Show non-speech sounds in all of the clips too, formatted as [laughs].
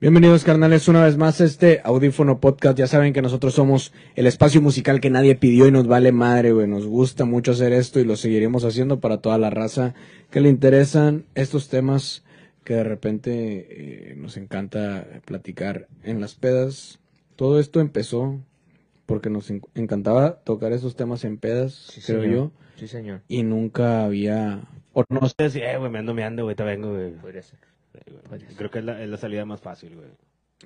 Bienvenidos carnales una vez más a este audífono podcast. Ya saben que nosotros somos el espacio musical que nadie pidió y nos vale madre, güey. Nos gusta mucho hacer esto y lo seguiremos haciendo para toda la raza que le interesan estos temas que de repente eh, nos encanta platicar en las pedas. Todo esto empezó porque nos en- encantaba tocar esos temas en pedas, Sí, creo señor. yo, Sí, señor. y nunca había o no sé, Ustedes, eh, güey, me ando meando, güey, te vengo, güey. Podría ser. Creo que es la, es la salida más fácil, güey.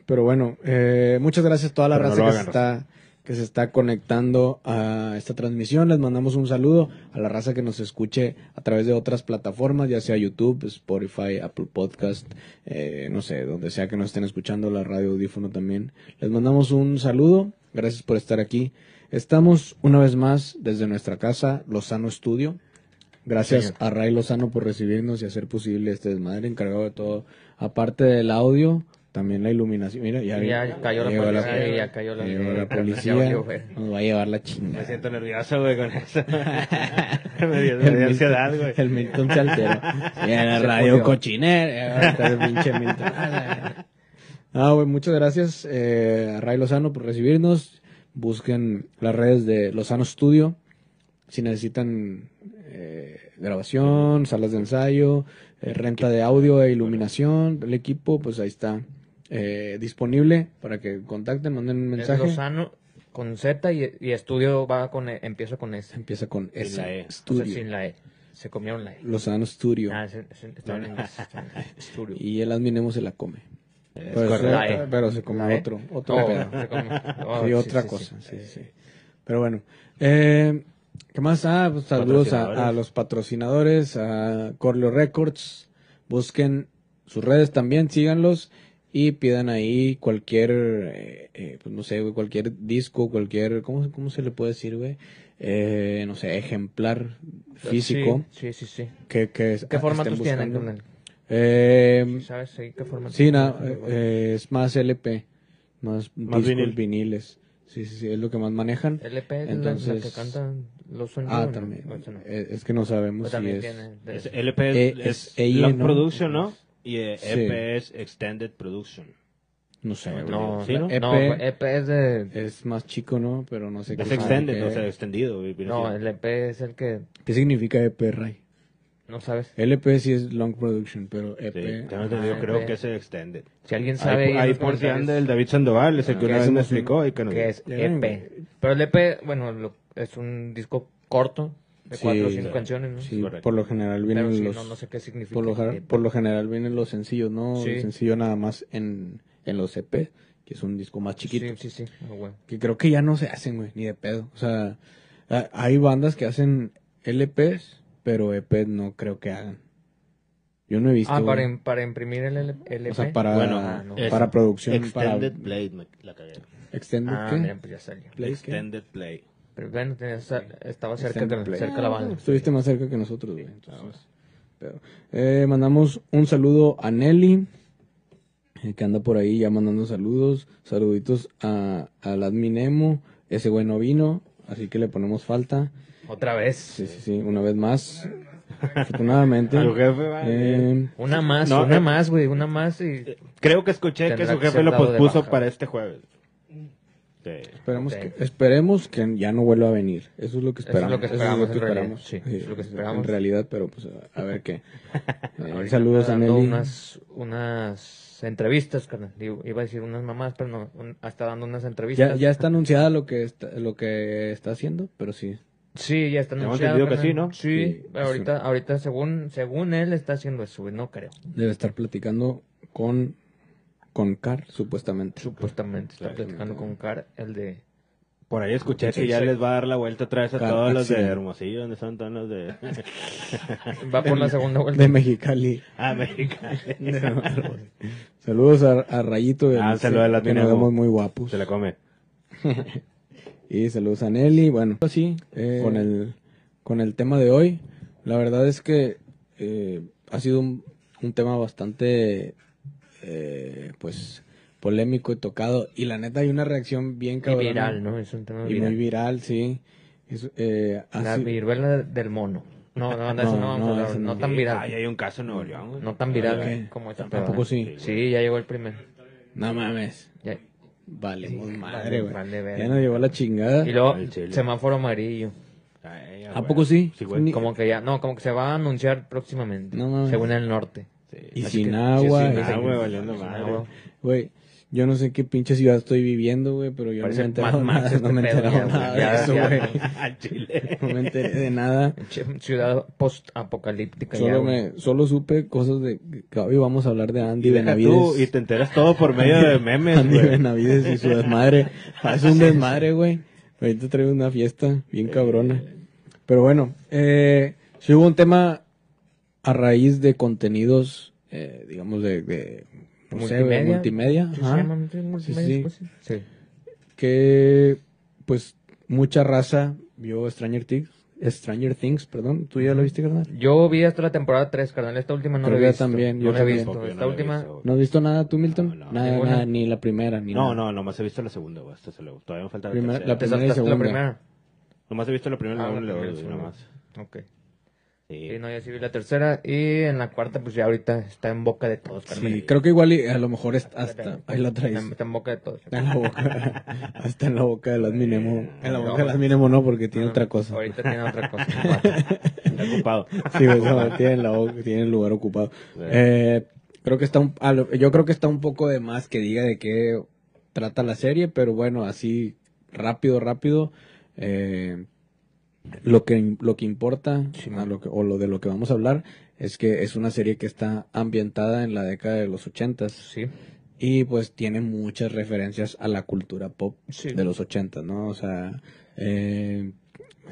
Pero bueno, eh, muchas gracias a toda la Pero raza que, se está, que se está conectando a esta transmisión. Les mandamos un saludo a la raza que nos escuche a través de otras plataformas, ya sea YouTube, Spotify, Apple Podcast, eh, no sé, donde sea que nos estén escuchando, la radio audífono también. Les mandamos un saludo. Gracias por estar aquí. Estamos una vez más desde nuestra casa, Lozano Studio. Gracias Señor. a Ray Lozano por recibirnos y hacer posible este desmadre, encargado de todo. Aparte del audio, también la iluminación. Mira, ya, Y ya cayó la policía, y ya cayó la- llegó [laughs] la ya policía. nos va a llevar la Me chingada. siento nervioso, güey, con eso. [laughs] [laughs] me dio, me dio ansiedad, güey. El Milton se alteró. Sí, en la Se radio. Ahorita el pinche Milton. Ah, güey, muchas gracias eh, a Ray Lozano por recibirnos. Busquen las redes de Lozano Studio. Si necesitan eh, grabación, salas de ensayo, eh, renta de audio e iluminación, el equipo, pues ahí está eh, disponible para que contacten, manden un Es mensaje. Lozano con Z y, y estudio va con E- empieza con S. Empieza con Sin S. la E. O sea, Studio. sin la E. Se comieron la E. Lozano Studio. Ah, en inglés, en. [laughs] Estudio. Y el adminemo se la come. Es Pero, La E. pero se come La E. otro, otro Oh, pedo. se come- [laughs] oh, Sí, sí, otra sí, cosa. sí. Sí, sí. Pero bueno. Eh, ¿Qué más? Ah, pues saludos a, los patrocinadores, a Corleo Records. Busquen sus redes también, síganlos y pidan ahí cualquier, eh, eh, pues no sé, güey, cualquier disco, cualquier, ¿cómo, cómo se le puede decir, güey? Eh, no sé, ejemplar físico Sí, sí, sí. sí. que, que ¿Qué formatos tienen? carnal? Eh, ¿Sabes? Sí, ¿qué formatos Sí, eh, es más LP, más, Más discos, vinil. viniles. Sí, sí, sí, es lo que más manejan. LP es Entonces- la, que cantan los sonidos. Ah, ¿no? también. No. Eh, Es que no sabemos Pues si es... tiene. Es LP Eh, es, es es EIE, Long ¿no? Production, ¿no? Y eh, Sí. EP es Extended Production. No sé. No, ¿Sí, no? EP no, EP es de. es más chico, ¿no? Pero no sé Es qué Extended, significa. o sea, extendido. No, el EP es el que. ¿Qué significa EP, Ray? No sabes. LP sí es Long Production, pero EP... Sí, tengo entendido, Ah, creo EP. que es Extended. Si alguien sabe. Ahí, por si anda el David Sandoval, es el que Que una vez me explicó y que es EP. Pero el EP, bueno, lo- es un disco corto de Sí, cuatro o cinco sí. canciones, ¿no? Sí, Correcto. por lo general vienen Pero sí, los... no, no sé qué significa. por, lo, por lo general vienen los sencillos, ¿no? Sí. El sencillo nada más en, en los EP, que es un disco más chiquito. Sí, sí, sí. Ah, bueno. que creo que ya no se hacen, güey, ni de pedo. O sea, hay bandas que hacen LPs, pero EP no creo que hagan. Yo no he visto. Ah, para, im- para imprimir el LP. o sea, para, Bueno, Ah, no. para producción, Extended para Play, me la cagué. extended Ah, ¿qué? mira, pues ya salió. Play, ¿qué? Extended Play. Pero bueno, tenía- estaba cerca, play. cerca la banda. Estuviste más cerca que nosotros, güey. entonces, pero, eh, mandamos un saludo a Nelly, eh, que anda por ahí ya mandando saludos. Saluditos a, al admin Emo. Ese güey no vino, así que le ponemos falta. Otra vez. Sí, sí, sí, una vez más. Afortunadamente. [laughs] Tu jefe Eh, Una más, No, una eh, más, güey, una más y... Creo que escuché que su jefe lo pospuso para este jueves. Sí. esperemos, que, esperemos que ya no vuelva a venir. Eso es lo que Eso es esperamos. lo que esperamos, en realidad. Sí, es lo que esperamos. En realidad, pero pues a, ver qué. [laughs] Eh, saludos a Nelly. Unas, unas entrevistas, carnal. Iba a decir unas mamás, pero no, un- está dando unas entrevistas. Ya, ya está anunciada lo que está, lo que está haciendo, pero sí. Sí, ya está anunciado. entendido que sí, ¿no? Sí, Sí, ahorita, ahorita según, según él está haciendo eso, no creo. Debe estar platicando con, con Car, supuestamente. Supuestamente está platicando con Car, el de... Por ahí escuché que ya les va a dar la vuelta otra vez a Car- todos los de. Hermosillo, donde son todos los de... [laughs] Va por la segunda vuelta. De Mexicali. América. [laughs] Saludos a, a Rayito. que Ah, saludos a la que nos vemos muy guapos. Se la come. [laughs] Y saludos a Nelly. Bueno, así, con, el, con el tema de hoy. La verdad es que eh, ha sido un, un tema bastante, eh, pues, polémico y tocado. Y la neta hay una reacción bien Y cabrona. viral, ¿no? Es un tema Y viral. muy viral, sí. Es, eh, La viruela del mono. No, no, de [laughs] eso No, no vamos no, a ese No, no. tan viral. Ay, hay un caso en Nuevo León. No tan viral Ok. como esta. Tampoco sí. Sí, ya llegó el primero. No mames. Ya, Valemos Sí, madre, vale, güey. vale, verga. ya nos llevó la chingada. Y luego, semáforo amarillo. Ay, ¿A güey. poco sí? Sí, Como que ya, no, como que se va a anunciar próximamente. No según el norte. Sí. Y sin que- agua. sí, y- sin agua, valiendo sin madre. agua. Güey, yo no sé qué pinche ciudad estoy viviendo, güey, pero yo Parece no me he enterado Mad Max nada, este no me nada. Ya, de eso, güey. [laughs] No me enteré de nada. Ciudad post-apocalíptica. Solo me, solo supe cosas de que hoy vamos a hablar de Andy Y deja tú, Benavides. y te enteras todo por [laughs] medio de memes, Andy. Benavides y su desmadre. [laughs] Es un desmadre, güey. Ahorita traigo una fiesta bien cabrona. Pero bueno, eh, si hubo un tema a raíz de contenidos, eh, digamos, de, de no sé, multimedia. ¿Sí se ajá, llaman multimedia? sí. sí. Sí. que pues mucha raza vio Stranger Things, Stranger Things, perdón. ¿Tú ya lo viste, carnal? Yo vi hasta la temporada 3, carnal. Esta última no Creo la he visto. también, yo no la he también. visto. Esta no la he última... visto. ¿No has visto nada tú, Milton? No, no. nada, Ninguna. nada, ni la primera, ni No, nada. no, nomás he visto la segunda, güey. Hasta se lo- Todavía me falta la Primera- tercera. la ¿Te primera y saltaste la segunda. primera? Nomás he visto la primera Ah, la la y segunda, segunda. nomás. Ok. Sí. Sí, no, ya sí vi la tercera. Y en la cuarta, pues ya ahorita está en boca de todos, carnal. Sí, creo que igual y a lo mejor es hasta... Ahí la traes. Está en boca de todos. Está en la boca. [laughs] Hasta en la boca de las Minemo. En la boca de las Minemo no, porque tiene No, otra cosa. Ahorita tiene otra cosa. [laughs] Está ocupado. Sí, güey, no, tiene, la boca, tiene el lugar ocupado. Eh, creo que está un, a lo- yo creo que está un poco de más que diga de qué trata la serie, pero bueno, así rápido, rápido. eh, lo que lo que importa a lo que- o lo de lo que vamos a hablar es que es una serie que está ambientada en la década de los ochentas Sí. y pues tiene muchas referencias a la cultura pop Sí. de los ochentas, ¿no? O sea, eh,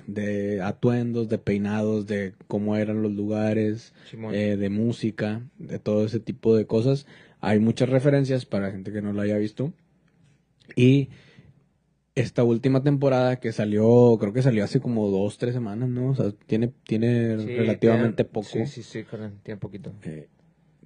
de atuendos, de peinados, de cómo eran los lugares, eh, de música, de todo ese tipo de cosas. Hay muchas referencias para gente que no lo haya visto. Y esta última temporada que salió, creo que salió hace como dos, tres semanas, ¿no? O sea, tiene, tiene Sí, relativamente tiene- poco. Sí, sí, sí, tiene poquito. Eh,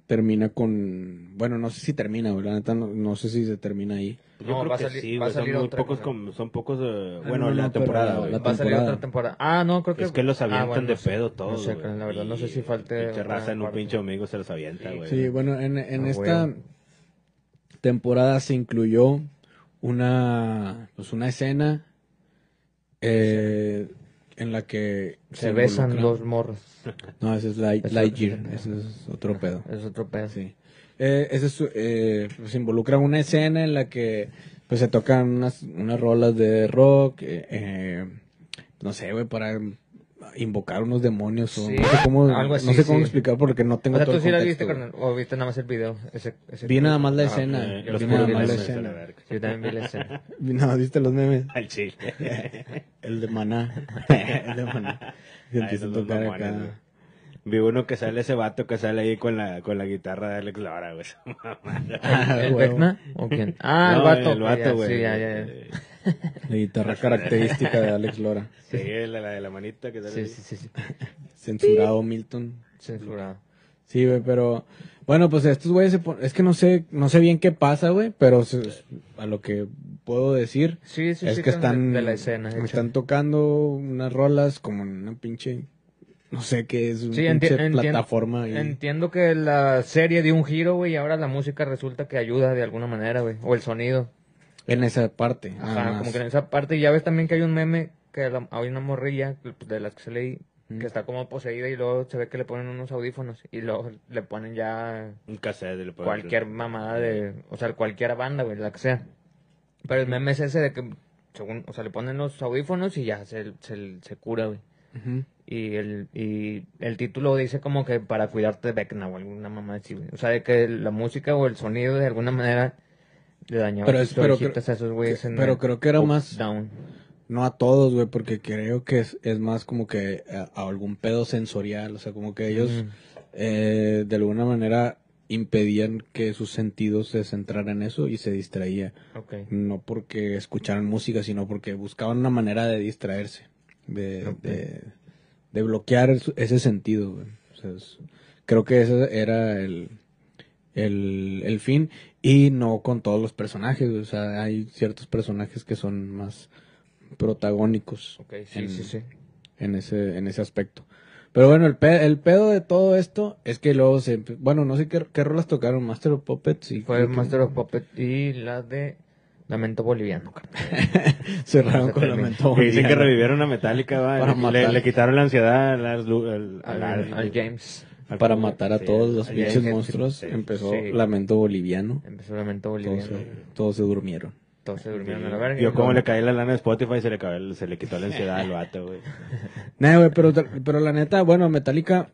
termina con, bueno, no sé si termina, la neta no, no sé si se termina ahí. Yo No, creo va a que salir- sí, va a güey. Son salir muy otra pocos, son pocos, eh, Ah, bueno, no, la no, pero temporada, la- Va a salir temporada. otra temporada. Ah, no, creo que. Es que los avientan ah, bueno, de pedo todos, No sé, la verdad, no sé si falte. Pinche raza en un parte. pinche amigo se los avienta, Sí. güey. Sí, bueno, en, en Ah, esta temporada se incluyó una, pues una escena eh, en la que Se besan involucran- dos morros. [laughs] No, ese es Light, Eso- Lightyear, ese es otro pedo. Es otro pedo. Sí. Eh, ese es, eh, pues involucra una escena en la que pues se tocan unas, unas rolas de rock, eh, eh, no sé, güey, para invocar unos demonios o Sí, no sé cómo, algo así, no sé cómo sí. explicar porque no tengo O sea, todo tú el sí la viste, carnal. O viste nada más el video. Ese, ese Vi nada más la Ah, escena. Eh, yo los vi nada más la escena. Yo también vi la escena. [laughs] No, ¿viste los memes? Al chile. [laughs] El de Maná. [laughs] el de Maná. Que empieza a tocar acá. Vi uno que sale ese vato que sale ahí con la, con la guitarra de Alex Laura, güey. Ah, ¿El. Vecna? ¿O quién? Ah, el No, vato. El vato, güey. Sí, ya, ya. ya. La guitarra característica de Alex Lora. Sí, la, la de la manita que sale Sí, ahí. sí, sí, sí. Censurado Milton. Censurado. Sí, güey, pero bueno, pues estos güeyes se pon- es que no sé, no sé bien qué pasa, güey, pero se- a lo que puedo decir Sí, sí, es sí. que están De la escena. están tocando unas rolas como en una pinche no sé qué es, una Sí, enti- pinche enti- plataforma y Entiendo que la serie dio un giro, güey, y ahora la música resulta que ayuda de alguna manera, güey. O el sonido. en esa parte, Ajá, como que en esa parte. Y ya ves también que hay un meme que la- hay una morrilla pues, de las que se leí Mm. que está como poseída y luego se ve que le ponen unos audífonos y luego le ponen ya Un cassette. le ponen- cualquier mamada de, o sea, cualquier banda, güey, la que sea. Pero el meme es ese de que, según, o sea, le ponen los audífonos y ya se, se, se cura, güey. Y el, y el título dice como que para cuidarte de Vecna o alguna mamá así, güey. O sea, de que la música o el sonido de alguna manera le dañaba Pero es- pero orejitas creo- a esos güeyes. en pero creo que era más- Down. No a todos, güey, porque creo que es, es más como que a, a algún pedo sensorial, o sea, como que ellos Mm. eh, de alguna manera impedían que sus sentidos se centraran en eso y se distraía. No porque escucharan música, sino porque buscaban una manera de distraerse, de, de, de bloquear ese sentido. güey. O sea, es- creo que ese era el, el, el fin y no con todos los personajes. O sea, hay ciertos personajes que son más protagónicos sí, en, sí, sí. en ese en ese aspecto. Pero bueno, el, pe- el pedo de todo esto es que luego se... Bueno, no sé qué, qué rolas tocaron, Master of Puppets y... Fue Master of Puppet y la de Lamento Boliviano. [laughs] Cerraron se con termina. Lamento Que dicen que Boliviano. revivieron a Metallica, va, le- matar. le, le quitaron la ansiedad al, al, Al, al- al James. al- Para matar a sí, todos los pinches monstruos, sí. empezó Sí. Lamento Boliviano. Empezó Lamento Todos Boliviano. se, todos se durmieron. Todos se durmieron a la verga. Yo como le caí la lana de Spotify se le, cayó- se le quitó la ansiedad al vato, güey. [laughs] Nah, güey, pero, pero la neta, bueno, Metallica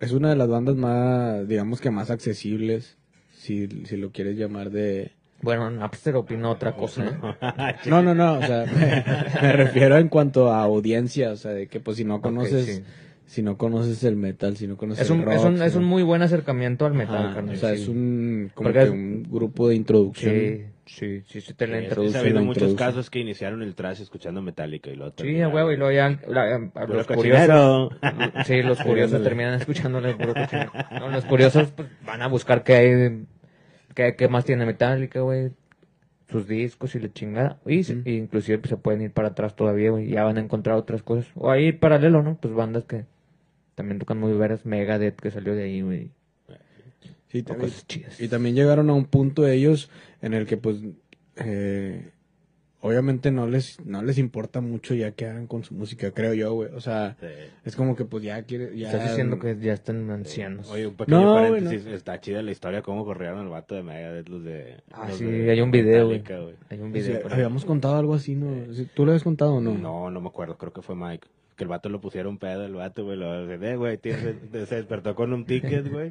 es una de las bandas más, digamos que más accesibles, si, si lo quieres llamar de... Bueno, Napster opina otra cosa. ¿eh? [laughs] No, no, no, o sea, me, me refiero en cuanto a audiencia, o sea, de que pues si no conoces, sí. Si no conoces el metal, si no conoces Es un, el rock, es, un, es un muy buen acercamiento al metal, Ajá, carnal, o sea, sí. es un, como Porque que es- un grupo de introducción. Sí, sí, sí, sí te la He introduce. sabido la muchos casos que iniciaron el trash escuchando Metallica y luego Sí, a terminaron- huevo, y luego ya la- a Puro los curiosos, [laughs] sí, los curiosos terminan escuchándole puro cochinero. No, los curiosos pues, van a buscar qué hay, qué, qué más tiene Metallica, güey, sus discos y la chingada. Y, se- y inclusive pues, se pueden ir para atrás todavía, güey, y ya van a encontrar otras cosas. O ahí paralelo, ¿no? Pues bandas que también tocan muy veras, Megadeth que salió de ahí, güey. Sí, también- cosas chidas. Y también llegaron a un punto ellos en el que pues eh, obviamente no les no les importa mucho ya que hagan con su música, creo yo, güey. O sea, Sí. es como que pues ya quiere ya Estás diciendo que ya están ancianos. Oye, un pequeño No, paréntesis, está chida la historia cómo corrieron al vato de Megadeth los de... Ah, los sí, de hay un video, güey. Hay un video. habíamos contado algo así, ¿no? ¿Tú lo habías contado o no? No, no me acuerdo, creo que fue Mike. Que el vato lo pusieron pedo, el vato, güey, lo de, güey, se despertó con un ticket, güey.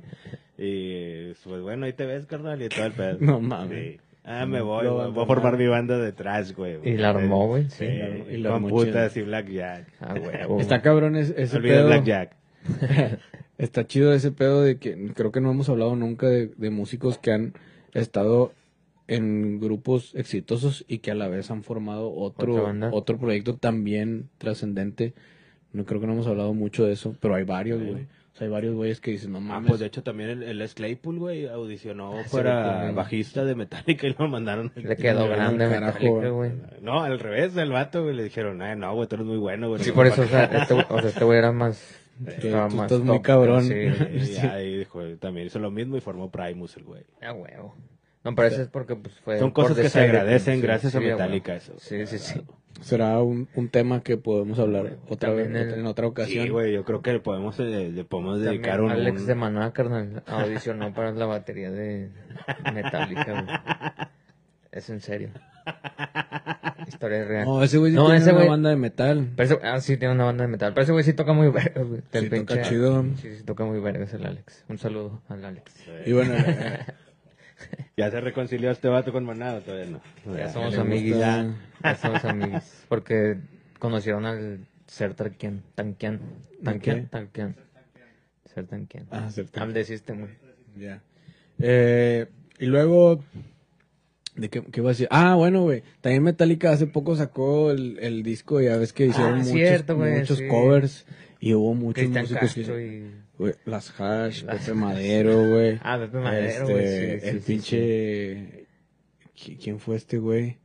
Y pues bueno, ahí te ves, carnal, y todo el pedo. [laughs] No mames. Sí. Ah, me voy, Lo voy a formar mi banda de trash, güey. Y la armó, güey, sí. Sí, la armó- y la con armó putas y blackjack. Ah. Está cabrón es- ese Olvida pedo. blackjack. [laughs] Está chido ese pedo de que creo que no hemos hablado nunca de, de músicos que han estado en grupos exitosos y que a la vez han formado otro otro proyecto también trascendente. No creo que no hemos hablado mucho de eso, pero hay varios, Sí. güey. O sea, hay varios güeyes que dicen, no Ah, mames. pues de hecho también el, el Claypool, güey, audicionó sí, para güey. bajista de Metallica y lo mandaron. Le quedó No, grande carajo, Metallica, güey. No, al revés, el vato, güey, le dijeron, "Ay, no, güey, tú eres muy bueno, güey. Sí, no por eso, o sea, este, güey- o sea, este güey era más... Que estaba tú más estás muy cabrón. Sí, [laughs] Y ahí dijo, también hizo lo mismo y formó Primus, el güey. a huevo. No, pero eso es porque pues fue... Son cosas que se agradecen sí, gracias a sí. Metallica, eso. Sí, sí, sí. Será un, un tema que podemos hablar otra vez, el- en otra ocasión. Sí, güey, yo creo que le podemos, eh, le podemos dedicar un... Alex de Maná, carnal, audicionó para la batería de Metallica, güey. Es en serio. Historia real. no, ese güey sí No, tiene ese una güey- banda de metal. Pero ese- ah, sí, tiene una banda de metal. Pero ese güey sí toca muy verga, Sí, toca pinche- chido. Sí, sí, toca muy verga, es el Alex. Un saludo al Alex. Y bueno, [laughs] [laughs] ¿Ya se reconcilió este vato con Manado? Todavía no. Ya Ya. somos amiguis. gusta- Ya somos amiguis. Porque conocieron al Ser Tanquian. Tanquian. Tanquian. qué? Tanquian. Ser Tanquian. Ah, Ser Tanquian. Al de System, güey. Ya. Eh, y luego, ¿de qué, qué iba a decir? Ah, bueno, güey. También Metallica hace poco sacó el, el disco, ya ves que hicieron Ah, muchos, cierto, muchos sí. covers y hubo muchos Cristian músicos que... Y... las Hash, Las- Pepe Madero, güey. Ah, Pepe Madero, Este, güey. sí, el sí, pinche... ¿qui- ¿Quién fue este güey?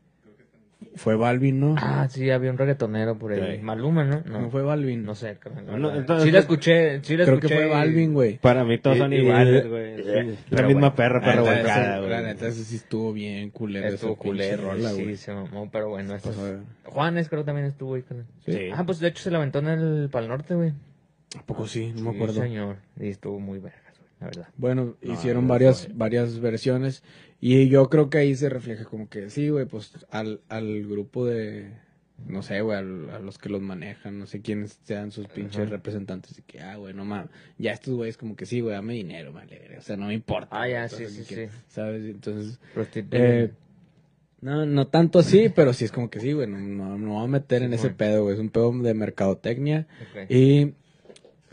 Fue Balvin, ¿no? Ah, sí, había un reggaetonero por ahí. Sí. Maluma, ¿no? ¿No fue Balvin? No sé, No, entonces- sí la escuché, sí la Creo escuché. que fue Balvin, güey. Para mí todos son iguales, güey. Sí, la misma bueno. perra, perra volcada, güey. La neta, ese sí estuvo bien culero. Estuvo culero, rola, sí, se mamó, pero bueno. Pues, a ver. Juanes creo también estuvo ahí. Sí. Ah, pues de hecho se la aventó en el Pal Norte, güey. ¿A poco sí? No me Sí, acuerdo. señor. Y estuvo muy vergas, güey, la verdad. Bueno, No, hicieron no varias, varias versiones y yo creo que ahí se refleja como que sí, güey, pues al, al grupo de, no sé, güey, al- a los que los manejan, no sé quiénes sean sus pinches Ajá. representantes y que, ah, güey, no mames, ya estos güeyes como que sí, güey, dame dinero, vale, o sea, no me importa. Ah, ya, sí, sí, que- sí. ¿Sabes? Entonces, eh, no, no tanto así, [laughs] pero sí es como que sí, güey, no, no, no me voy a meter en ese pedo, güey, es un pedo de mercadotecnia. Ok. Y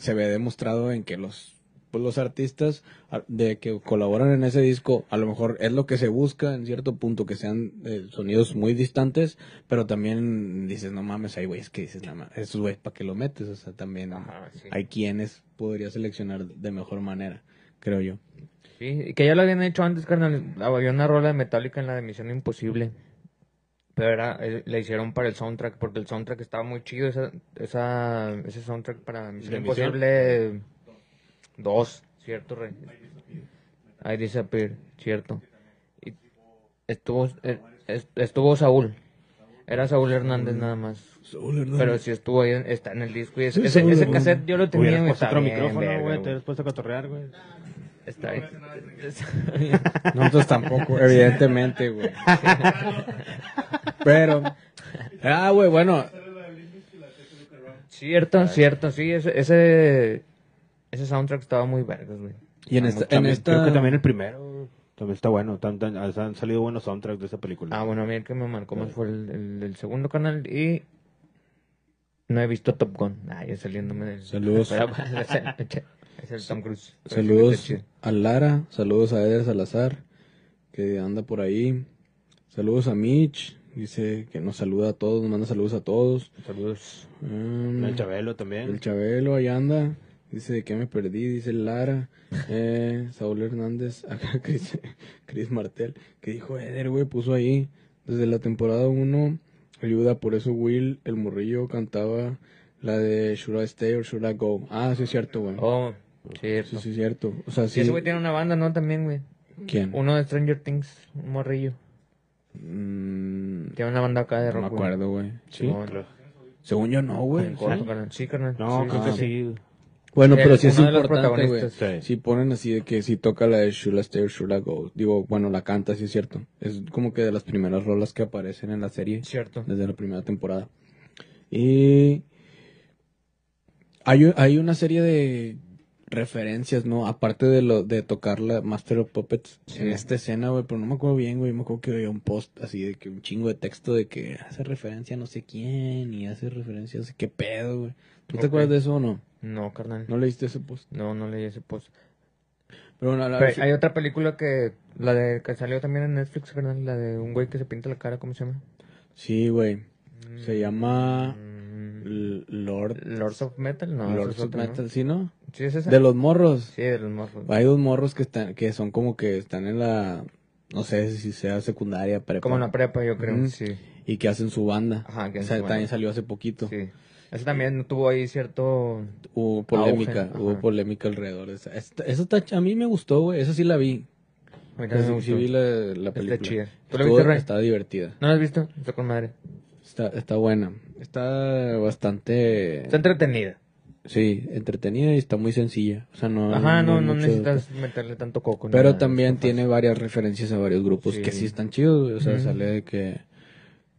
se ve demostrado en que los, pues, los artistas de que colaboran en ese disco, a lo mejor es lo que se busca en cierto punto, que sean eh, sonidos muy distantes, pero también dices, no mames, hay güeyes que dices, nada más, esos güeyes, ¿para qué lo metes? O sea, también Ajá, sí. hay quienes podría seleccionar de mejor manera, creo yo. Sí, que ya lo habían hecho antes, carnal. Había una rola de Metallica en la de Misión Imposible. Pero era, eh, le hicieron para el soundtrack, porque el soundtrack estaba muy chido. Esa, esa, ese soundtrack para Misión. Imposible 2, ¿cierto, Rey? I Disappear, cierto. Y estuvo, eh, est- estuvo Saúl. Era Saúl Hernández nada más. Pero sí estuvo ahí, está en el disco. Y ese, ese, ese cassette yo lo tenía. Güey, puesto otro bien, micrófono, güey. Te hubieras puesto a cotorrear, güey. Está ahí. Nosotros tampoco, evidentemente, güey. Pero, ah, güey, bueno, Cierto, cierto, sí, ese, ese, ese soundtrack estaba muy vergas, güey. y en Estaba esta, en También- esta, Creo que también el primero también está bueno. Tan- tan- han salido buenos soundtracks de esa película. Ah, bueno, a mí el que me marcó más fue el, el- el segundo canal y no he visto Top Gun. Ah, ya saliéndome del... Saludos. [laughs] Es, el, Tom Cruise. [laughs] Saludos a Lara, saludos a Eder Salazar, que anda por ahí, saludos a Mitch, dice que nos saluda a todos, nos manda saludos a todos. Saludos. Mm, El Chabelo también. El Chabelo, ahí anda. Dice de qué me perdí, dice Lara. Eh, Saúl Hernández, [laughs] acá dice Chris Martel, que dijo Eder, güey, puso ahí. Desde la temporada 1, ayuda, por eso Will, el morrillo, cantaba la de Should I Stay or Should I Go. Ah, sí es cierto, güey. Oh, sí, cierto. sí es cierto. O sea, Sí, sí. ese güey tiene una banda, ¿no? También, güey. ¿Quién? Uno de Stranger Things, un morrillo. Mm, Tiene una banda acá de no rock. me güey. acuerdo, güey. Sí. Según yo no, güey. Sí, carnal. No, Sí, creo que sí. Bueno, pero sí es importante, güey. Sí. Si ponen así de que si toca la de Should I Stay or Should I Go. Digo, bueno, la canta, sí es cierto. Es como que de las primeras rolas que aparecen en la serie. Cierto. Desde la primera temporada. Y hay, hay una serie de referencias, ¿no? Aparte de lo de tocar la Master of Puppets Sí. en esta escena, güey, pero no me acuerdo bien, güey, me acuerdo que había un post así de que un chingo de texto de que hace referencia a no sé quién y hace referencia a no sé qué pedo, güey. ¿Tú te acuerdas de eso o no? No, carnal. ¿No leíste ese post? No, no leí ese post. Pero bueno, la- Pero hay otra película que, la de que salió también en Netflix, carnal, la de un güey que se pinta la cara, ¿cómo se llama? Sí, güey. Se llama Mm, Lord Lords of Metal, no, Lords of otra, ¿no? Metal, ¿sí, no? Sí, es esa. De los morros. Sí, de los morros. Hay dos morros que están, que son como que están en la, no sé si sea secundaria, prepa. Como en la prepa, yo creo, sí. Y que hacen su banda. Ajá, que O hacen sea, su banda. también salió hace poquito. Sí. Ese también tuvo ahí cierto... Hubo polémica, Auge, hubo ajá. polémica alrededor de esa. Esta- Eso está, a mí me gustó, güey. Esa sí la vi. Me Sí, sí vi la, la película. chida. ¿Tú la viste? Está divertida. ¿No la has visto? Está con madre. Está, está buena. Está bastante... Está entretenida. Sí, entretenida y está muy sencilla. O sea, no... Ajá, no, no necesitas meterle tanto coco. Pero nada, también tiene varias referencias a varios grupos Sí. que sí están chidos. O sea, sale de que...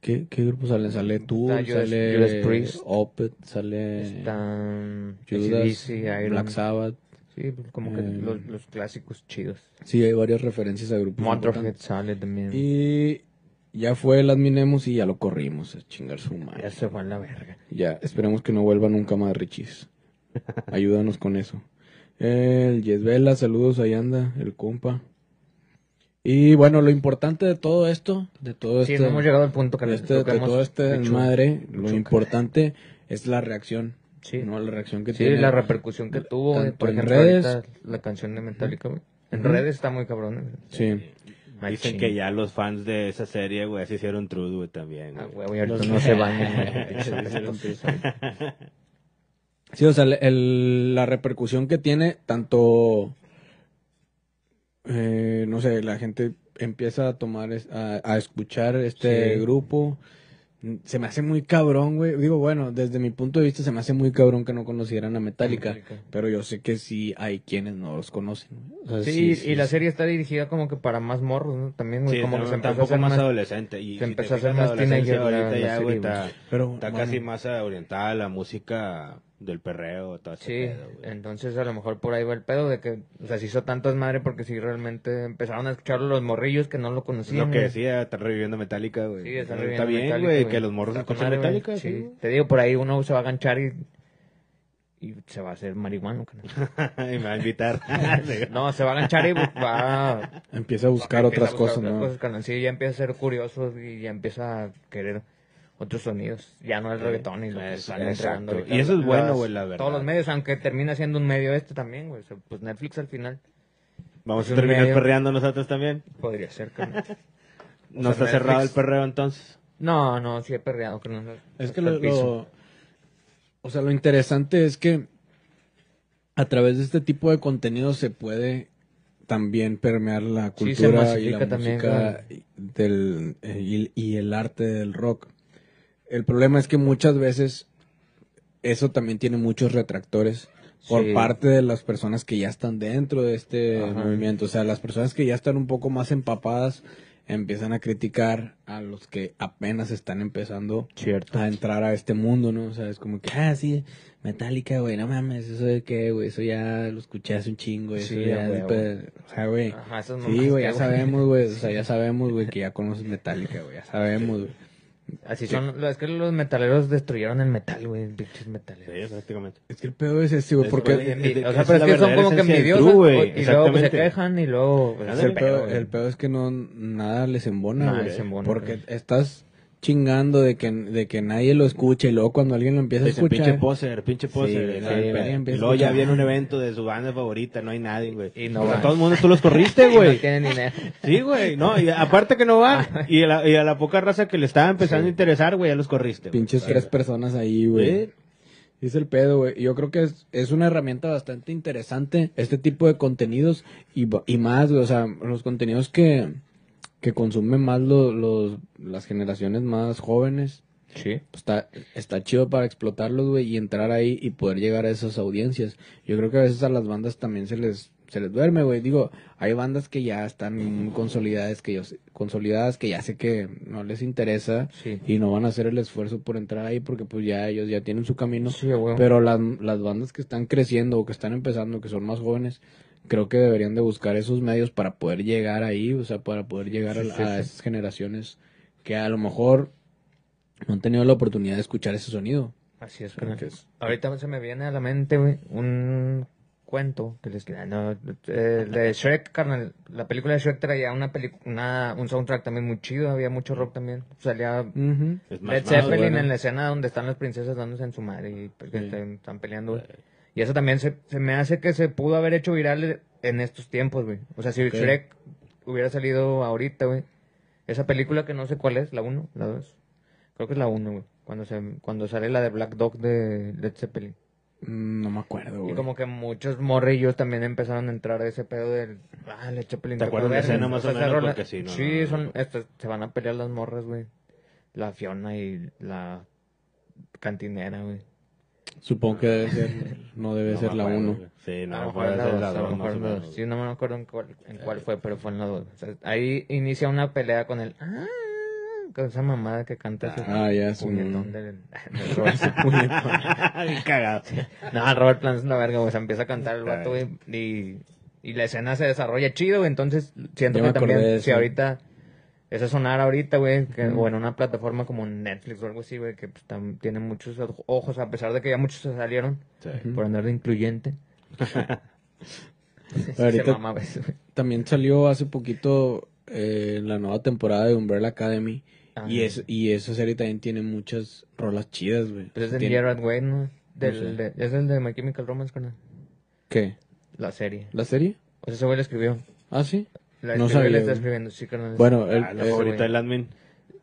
¿Qué, qué grupos salen? Sale Tool, Judas- sale Judas Priest. Opeth, sale Están... Judas, AC/DC, Iron... Black Sabbath. Sí, pues como que Eh, los, los clásicos chidos. Sí, hay varias referencias a grupos Motorhead sale también. Y ya fue el Adminemos y ya lo corrimos a chingar su madre. Ya se fue a la verga. Ya, esperemos que no vuelva nunca más Richis. Ayúdanos con eso. El Yesvela, saludos, ahí anda, el compa. Y bueno, lo importante de todo esto, de todo Sí, esto, no hemos llegado al punto que de, este- de todo este desmadre, lo mucho importante es la reacción. Sí. ¿no? La reacción que Sí, tiene. la repercusión que tuvo, por en ejemplo, redes. ahorita la canción de Metallica, güey. En Ujú. redes está muy cabrón. güey. Sí. Dicen que ya los fans de esa serie, güey, se hicieron true, güey, también. Ah, güey. güey, ahorita Los- no se bañan, [laughs] güey, pinches Se hicieron vatos. Sí, o sea, el- el- la repercusión que tiene, tanto, eh, no sé, la gente empieza a tomar, es- a, a escuchar este Sí. grupo. Se me hace muy cabrón, güey. Digo, bueno, desde mi punto de vista se me hace muy cabrón que no conocieran a Metallica. Metallica. Pero yo sé que sí hay quienes no los conocen. güey. O sea, Sí, y la serie está dirigida como que para más morros, ¿no? También, güey, Sí, como que está, se está empezó a hacer más adolescente. Y se si empezó a hacer más teenager ahorita la ya, serie, güey, güey. está, Pero, está bueno. casi más orientada a la música del perreo, todo ese Sí, pedo, güey. entonces a lo mejor por ahí va el pedo de que, o sea, se hizo tanto desmadre porque sí realmente empezaron a escucharlo los morrillos que no lo conocían. lo que decía, está reviviendo Metallica, güey. Sí, está Está reviviendo bien, Metallica, güey, que los morros Está con escuchan madre. Metallica, sí. Sí, te digo, por ahí uno se va a ganchar y, y se va a hacer marihuano. carnal. [laughs] y me va a invitar. [laughs] no, se va a ganchar y va [laughs] Empieza a buscar empieza a otras buscar cosas, otras ¿no? cosas. Sí, ya empieza a ser curioso y ya empieza a querer otros sonidos. Ya no el reggaetón y lo que Es- están entregando Y eso es bueno, güey, la verdad. Todos los medios, aunque termina siendo un medio este también, güey. O sea, Pues Netflix al final Vamos Es a terminar medio. perreando nosotros también. podría ser, [laughs] carnal. ¿No sea, está cerrado el perreo entonces? No, no, sí he perreado. Es que lo, o sea, lo interesante es que a través de este tipo de contenido se puede también permear la Sí, cultura y la también, música del, eh, y, y el arte del rock. El problema es que muchas veces eso también tiene muchos retractores por Sí. parte de las personas que ya están dentro de este Ajá. movimiento. O sea, las personas que ya están un poco más empapadas empiezan a criticar a los que apenas están empezando Cierto. a entrar a este mundo, ¿no? O sea, es como que, ah, sí, Metallica, güey, no mames, eso de qué, güey, eso ya lo escuché hace un chingo, eso Sí, ya, a es huevo. pe- o sea, güey, Ajá, sí, güey, ya sabemos, güey, o sea, ya sabemos, güey, que ya conoces Metallica, güey, ya sabemos, güey. Así son. lo- Es que los metaleros destruyeron el metal, güey. Pinches metaleros. Sí, prácticamente. Es que el pedo es ese, güey, porque es- o sea, pero es que son como que envidiosos. true, y luego pues, se exactamente. quejan y luego. pues, el, es el pedo, pedo, el pedo es que no, nada les embona, Nada güey, les embona, porque estás chingando de que, de que nadie lo escuche y luego cuando alguien lo empieza a Dicen, escuchar... pinche poser, pinche poser. sí, güey, y luego ya viene un evento de su banda favorita, no hay nadie, güey. Y no o sea, todo el mundo tú los corriste, [laughs] güey. No tienen dinero. Sí, güey, no, y aparte que no van, [laughs] y a la, y a la poca raza que le estaba empezando Sí. a interesar, güey, ya los corriste. Pinches Sí, tres personas ahí, güey. Sí. Es el pedo, güey. Yo creo que es, es una herramienta bastante interesante este tipo de contenidos y, y más, güey. O sea, los contenidos que, que consumen más lo- los, las generaciones más jóvenes. Sí. pues, está, está chido para explotarlos, güey, y entrar ahí y poder llegar a esas audiencias. Yo creo que a veces a las bandas también se les, se les duerme, güey. Digo, hay bandas que ya están muy consolidadas, que yo sé- consolidadas, que ya sé que no les interesa Sí. y no van a hacer el esfuerzo por entrar ahí porque pues ya ellos ya tienen su camino. Sí, güey. Pero las, las bandas que están creciendo o que están empezando, que son más jóvenes, creo que deberían de buscar esos medios para poder llegar ahí, o sea, para poder llegar a, Sí, a sí. esas generaciones que a lo mejor no han tenido la oportunidad de escuchar ese sonido. Así es, es- Ahorita se me viene a la mente, un cuento que les queda. No, eh, de Shrek, carnal. La película de Shrek traía una una, un soundtrack también muy chido, había mucho rock también. Salía más Led Zeppelin bueno. en la escena donde están las princesas dándose en su madre y pues, están, están peleando, güey. Y eso también se, se me hace que se pudo haber hecho viral en estos tiempos, güey. O sea, si Ok. Shrek hubiera salido ahorita, güey. Esa película que no sé cuál es, la 1, la 2. Creo que es la 1, güey. Cuando, se, cuando sale la de Black Dog de Led Zeppelin. Mm, No me acuerdo, Y güey. como que muchos morrillos también empezaron a entrar a ese pedo del... Ah, Led Zeppelin. ¿Te acuerdas de escena más o menos? rola- Porque sí, no, Sí, no, son, no. estas- se van a pelear las morras, güey. La Fiona y la cantinera, güey. Supongo que debe ser, no debe No ser la acuerdo, 1. güey. Sí, a no, lo puede mejor en la ser dos, la a lo dos, mejor más o en la dos. menos. Sí, no me acuerdo en cuál, en cuál fue, pero fue en la 2. O sea, ahí inicia una pelea con el... Ah, con esa mamada que canta ese Ah, ya, puñetón no. [laughs] del, del Robert. Bien cagado. No, Robert Plant es una verga, güey. Se empieza a cantar el vato, güey. Y, y la escena se desarrolla chido, güey. Entonces, siento me que también, si ahorita, eso sonar ahorita, güey, que- o en una plataforma como Netflix o algo así, güey, que pues, tam- tiene muchos oj- ojos, a pesar de que ya muchos se salieron, Sí. por andar de incluyente. [laughs] Ahorita- mama güey. También salió hace poquito eh, la nueva temporada de Umbrella Academy. Ah, y, es, y esa serie también tiene muchas rolas chidas, güey. Pues es del Tiene- Gerard Way, ¿no? Del, sé. de- es el de My Chemical Romance, carnal. ¿Qué? La serie. ¿La serie? O sea, ese güey la escribió. Ah, sí. La No sabía, la está escribiendo, sí, carnal. Bueno, el, Ah, la eh, favorita del admin.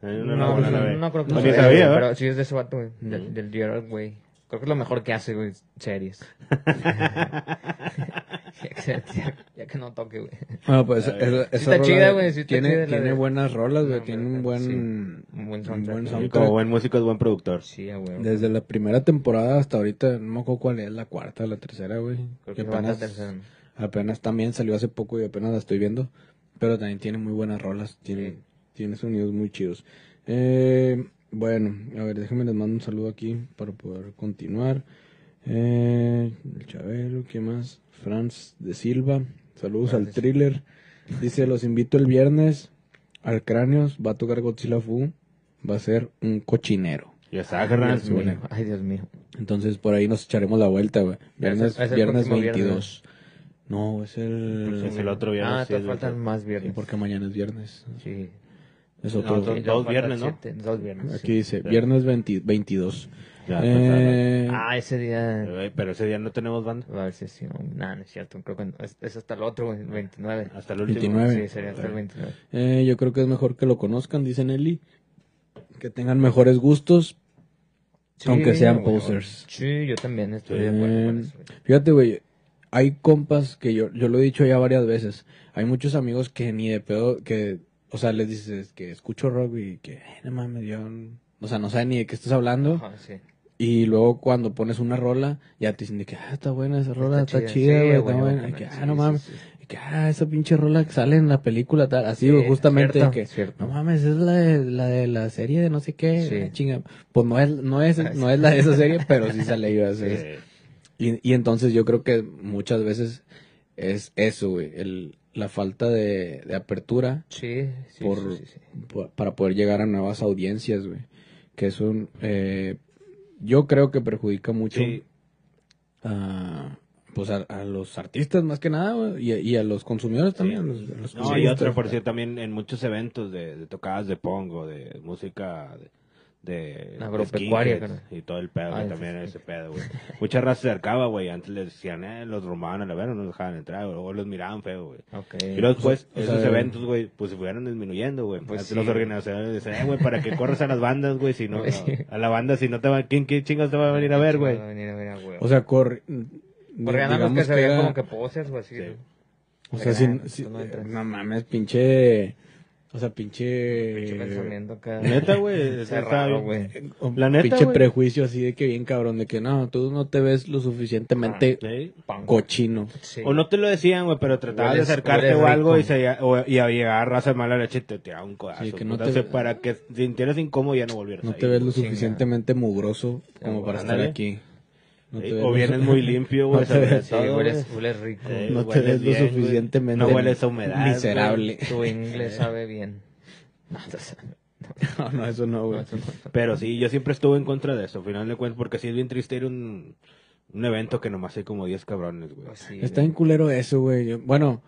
Eh, No, no, no, la ve. no creo que No, no ni sea, sabía, ¿verdad? pero sí es de ese vato, güey, del, Ujú. del Gerard, güey. Creo que es lo mejor que hace, güey, series. [laughs] [laughs] ya, que, ya- ya que no toque, güey. Bueno, pues esa, esa Sí está rola chida, güey, sí tiene, chida tiene de- buenas rolas, güey. No, tiene un buen, sí. Un buen soundtrack, buen sí, Sí, soundtrack. Como buen músico es buen productor. Sí, güey. Desde la primera temporada hasta ahorita, no me acuerdo cuál es, la cuarta la tercera, güey. Creo Que que va a la apenas, tercera. Apenas también salió hace poco y apenas la estoy viendo. Pero también tiene muy buenas rolas, tiene, Sí. tiene sonidos muy chidos. Eh, bueno, a ver, déjenme les mando un saludo aquí para poder continuar. Eh, el Chabelo, ¿qué más? Franz de Silva, saludos al thriller. Dice, los invito el viernes al Cráneos, va a tocar Godzilla Fu, va a ser un cochinero. Ya está. Ay, Dios mío. Entonces por ahí nos echaremos la vuelta, güey. Viernes, Es el- es el viernes próximo 22. No, es el... Es el otro viernes. Ah, sí, te faltan otro. más Sí, viernes. porque mañana es viernes. Sí. Es No, otro. dos- Y luego falta viernes, ¿no? siete, Dos viernes. Aquí sí. dice, viernes 20 22. Ya, Eh, Ah, ese día... Güey, Pero ese día no tenemos banda. A ver si sí. No, no es cierto. Creo que no. es, es hasta el otro, güey, el 29. Hasta el último. 29. Sí, sería hasta el 29. eh, yo creo que es mejor que lo conozcan, dice Nelly. que tengan mejores gustos, Sí, aunque sean posers. Sí, yo también estoy Sí. de acuerdo con Eh, eso. Fíjate, güey, hay compas que yo, yo lo he dicho ya varias veces. Hay muchos amigos que ni de pedo, que, o sea, les dices que escucho rock y que, "Eh, no mames, yo, o sea, no saben ni de qué estás hablando. Ajá, sí. Y luego cuando pones una rola, ya te dicen de que, ah, está buena esa rola, está, chida. Sí, güey, está buena. Y que, ah, no mames. sí. Y que, ah, esa pinche rola que sale en la película, tal. Así, güey, justamente, cierto, que, cierto. no mames, es la de, la de la serie de no sé qué, chinga. Pues no es, no es, Ah, no es la de esa serie, pero sí sale yo así. [laughs] Sí. Y, y entonces yo creo que muchas veces es eso, güey, el, la falta de, de apertura Sí, sí, por, sí, sí, sí. por- para poder llegar a nuevas audiencias, güey. Que eso, eh, yo creo que perjudica mucho Sí. a, pues a, a los artistas más que nada, güey, y, a- y a los consumidores también. los- los No, y otra, por cierto, también en muchos eventos de, de tocadas de pongo, de música de, de Agropecuaria, y todo el pedo, güey, Ah, también sí. ese pedo, güey. Mucha raza se acercaba, güey, antes les decían, eh, los romanos, a la verdad, no los dejaban entrar, güey, o los miraban feo, güey. Y luego después, o sea, esos eventos, güey, pues se fueron disminuyendo, güey. Pues sí, los güey. organizadores decían, eh, güey, para que corras a las bandas, güey, si no, [laughs] Pues a la banda, si no te va, ¿quién, quién chingas te va a venir a ver, güey? Va a venir a ver a huevo. O sea, corre, Porque nada más que se veían era- como que poses o así. O sea, Ah, si, pues si- tú no entras. no mames, pinche, o sea, pinche, Pinche pensamiento acá. Neta, güey, [laughs] bien. güey. un La neta, pinche prejuicio así de que bien cabrón, de que no, tú no te ves lo suficientemente Sí. Punk. cochino. Sí. O no te lo decían, güey, pero tratabas de acercarte o algo y, se, o, y a llegar raza de mala leche y te tiraba un codazo. Sí, que no te- para que sintieras incómodo y ya no volvieras No ahí, te ves lo chinga. suficientemente mugroso como Ya, para estar aquí. No te ves o vienes muy limpio, güey, [laughs] No Sí, hueles, hueles rico. Eh, No te hueles ves lo bien, suficientemente No hueles a humedad, güey. miserable. Tu inglés sabe bien. [laughs] No, no, eso no, güey. Pero sí, yo siempre estuve en contra de eso, al final de cuentas, porque sí es bien triste ir a un, un evento que nomás hay como 10 cabrones, güey. Pues sí, Está en culero eso, güey. Yo- Bueno,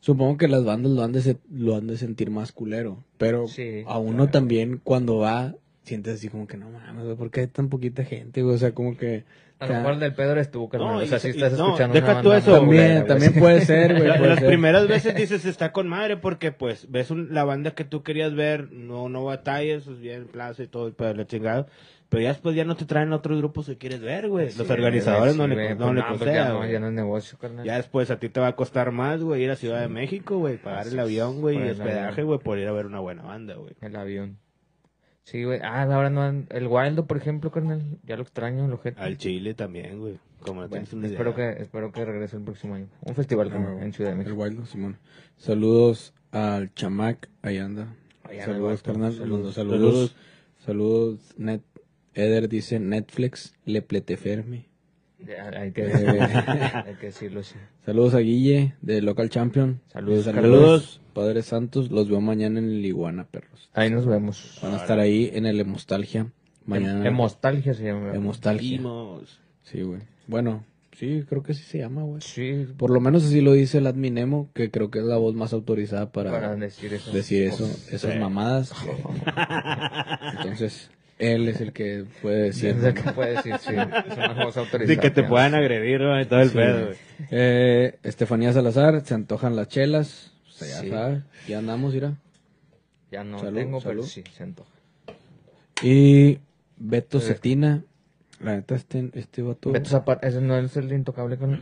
supongo que las bandas lo han de, se- lo han de sentir más culero. Pero Sí, a uno claro. también, cuando va, sientes así como que no mames, güey, ¿por qué hay tan poquita gente, güey? O sea, como que. A lo mejor el del pedo eres tú, carnal. No, o sea, y- si y- estás no, escuchando deja una tú banda eso, muy güey. También, también güey. puede ser, güey. [laughs] La- puede las ser. primeras veces dices está con madre porque pues ves un- la banda que tú querías ver, no no batallas, pues bien plaza y todo el pedo de la chingada. Pero ya después ya no te traen otros grupos que quieres ver, güey. Sí, Los organizadores no sí, le, güey, no pues le no, pues ya no, ya no es negocio, carnal. Ya después a ti te va a costar más, güey, ir a Ciudad de México, güey, pagar Así el es, avión, güey, y hospedaje, güey, por ir a ver una buena banda, güey. El avión. Sí, güey. Ah, ahora no han... El Wildo, por ejemplo, carnal. Ya lo extraño, lo gente. Al Chile también, güey. Como no Bueno, tienes una idea. espero que, espero que regrese el próximo año. Un festival como Ah, en Ciudad de El México. Wildo, Simón. Saludos al chamac, ahí anda. El saludos, carnal. saludos. Saludos. Saludos. Saludos, net. Eder dice Netflix, le pleteferme. Ya, hay, que, [laughs] hay que decirlo así. Saludos a Guille, de Local Champion. Saludos, Saludos. Padre Santos, los veo mañana en el Iguana, perros. Ahí nos vemos. Van a estar ahí en el Hemostalgia. Mañana. Hemostalgia se llama. Hemostalgia. Vimos. Sí, güey. Bueno, sí, creo que sí se llama, güey. Sí, Por lo menos así lo dice el admin Nemo, que creo que es la voz más autorizada para, para decir eso. decir eso, Pues, esas sí. mamadas. [laughs] Entonces, él es el que puede [laughs] decir. es el que puede decir, sí. [laughs] Es una voz autorizada. Sí, que te puedan agredir, güey, todo el Sí, pedo, güey. Eh, Estefanía Salazar, se antojan las chelas. O sea, ya Sí. sabes, ya andamos, mira. Ya no Salud, tengo, pero salud. sí, se antoja. Y Beto. Cetina. La neta, este, este vato. Beto Zapata, ese no es el intocable con...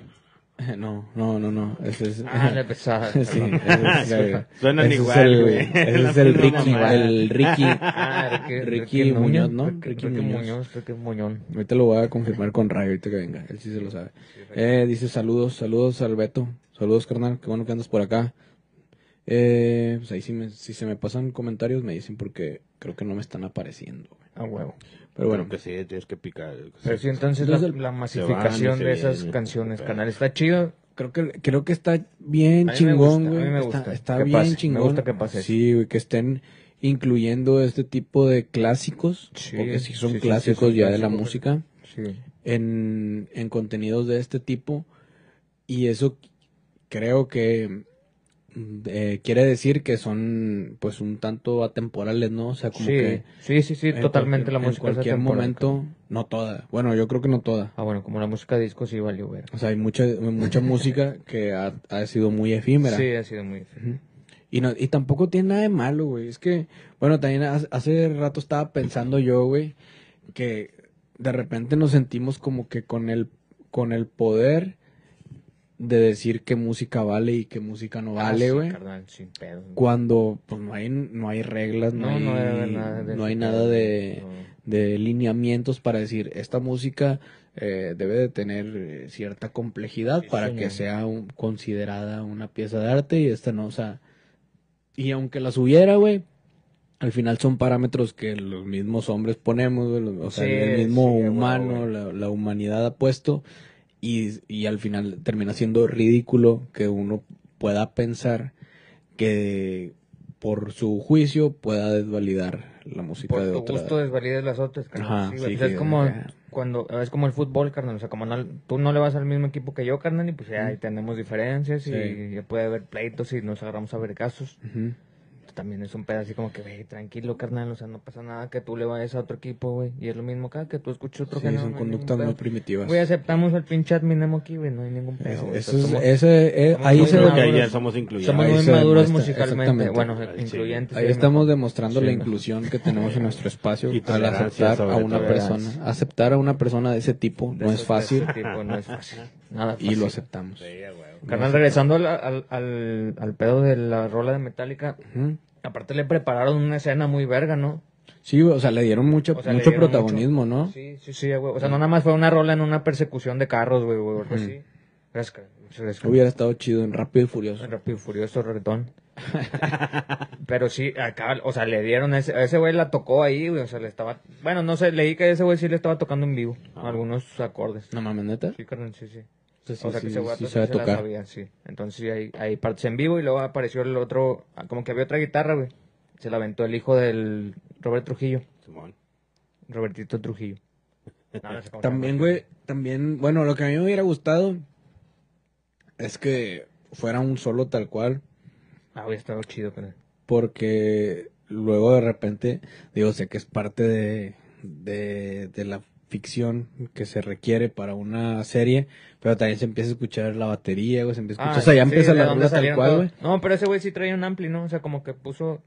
[laughs] No, no, no, no. Ese es. Ah, le [laughs] pesaba. Sí, es. [laughs] Suenan Ese es igual, el- güey. Ese La es el Ricky, el Ricky. Ah, Ricky, Ricky Muñoz, ¿no? Ricky, Muñoz. Muñoz, Ricky Muñoz. Ahorita lo voy a confirmar con Ray, ahorita que venga. Él sí se lo sabe. Eh, dice saludos, saludos al Beto. Saludos, carnal. Qué bueno que andas por acá. Eh, pues ahí sí me, si se me pasan comentarios me dicen porque creo que no me están apareciendo. güey. A huevo. Pero bueno, que sí, tienes que picar. Pero sí, entonces la, masificación de esas vienen. canciones, Pero- canal, está chido. creo que creo que está bien A mí me chingón, güey. mí me Está, gusta está bien pase, me chingón. gusta que pase. Sí, güey, que estén incluyendo este tipo de clásicos, Sí, porque sí son sí, sí, sí, clásicos ya de la música. Sí. en, en contenidos de este tipo y eso creo que eh, quiere decir que son pues un tanto atemporales, ¿no? O sea, como Sí, que sí, sí, sí, en totalmente la música en cualquier momento, no toda. Bueno, yo creo que no toda. Ah, bueno, como la música disco sí valió ver. O sea, hay mucha mucha [laughs] música que ha, ha sido muy efímera. Sí, ha sido muy... Ujú. Y, no, y tampoco tiene nada de malo, güey. Es que, bueno, también hace rato estaba pensando yo, güey, que de repente nos sentimos como que con el, con el poder de decir qué música vale y qué música no Ah, vale, güey. cuando pues no hay, no hay reglas, no, No, hay, no nada de no hay eso, nada de, lineamientos para decir esta música eh, debe de tener eh, cierta complejidad Sí, para señor. que sea un- considerada una pieza de arte y esta no, o sea, y aunque las hubiera, güey, al final son parámetros que los mismos hombres ponemos, o sea, Sí, el mismo humano, la, la humanidad ha puesto y, y al final termina siendo ridículo que uno pueda pensar que por su juicio pueda desvalidar la música Por de tu otra. gusto desvalidas las otras, carnal. Ajá, Sí, güey, sí, pues es como ya. cuando es como el fútbol, carnal, o sea, como no, tú no le vas al mismo equipo que yo, carnal, y pues ya ahí tenemos diferencias Sí. y ya puede haber pleitos y nos agarramos a ver casos. También es un pedo así como que, güey, tranquilo, carnal, o sea, no pasa nada que tú le vayas a otro equipo, güey, y es lo mismo acá, que tú escuches otro Sí, son no conductas muy primitivas. Güey, aceptamos al pinche adminemo aquí, güey, no hay ningún pedo. Eso o sea, es- somos- ese, eh, ahí se que ya somos incluyentes. Somos Ahí muy maduros musicalmente, bueno, Sí. incluyentes. Ahí sí, estamos mejor. demostrando Sí, la inclusión que tenemos en nuestro espacio Y al aceptar a una persona. Aceptar a una persona de ese tipo De no es fácil no es fácil. Nada fácil. y lo aceptamos. Carnal, regresando al, al, al, al pedo de la rola de Metallica. Aparte le prepararon una escena muy verga, ¿no? Sí, o sea, le dieron mucho, O sea, le mucho dieron protagonismo, ¿no? Sí, sí, sí, güey. O sea, no nada más fue una rola en una persecución de carros, güey, güey, algo así. Hubiera estado chido en Rápido y Furioso. Rápido y furioso reggaetón. [laughs] Pero sí, acá, o sea, le dieron a ese, a ese güey la tocó ahí, güey, o sea, le estaba, bueno, no sé, leí que a ese güey sí le estaba tocando en vivo, algunos acordes. No mames, neta. Sí, carnal, sí, sí. Entonces, o sea, sí, que ese güey sí sí sabe se la tocar. sabía, sí. Entonces sí, hay, hay partes en vivo y luego apareció el otro, como que había otra guitarra, güey. Se la aventó el hijo del Robert Trujillo, Simón. Robertito Trujillo. [laughs] No, no sé cómo se También, güey, también, bueno, lo que a mí me hubiera gustado es que fuera un solo tal cual, Ah, güey, estaba chido, carnal. porque luego de repente, digo, sé que es parte de, de, de la ficción que se requiere para una serie, pero también se empieza a escuchar la batería, güey, se empieza a escuchar, o sea, ya Ah, sí, empieza la rola tal cual, güey. No, pero ese güey sí traía un ampli, ¿no? O sea, como que puso...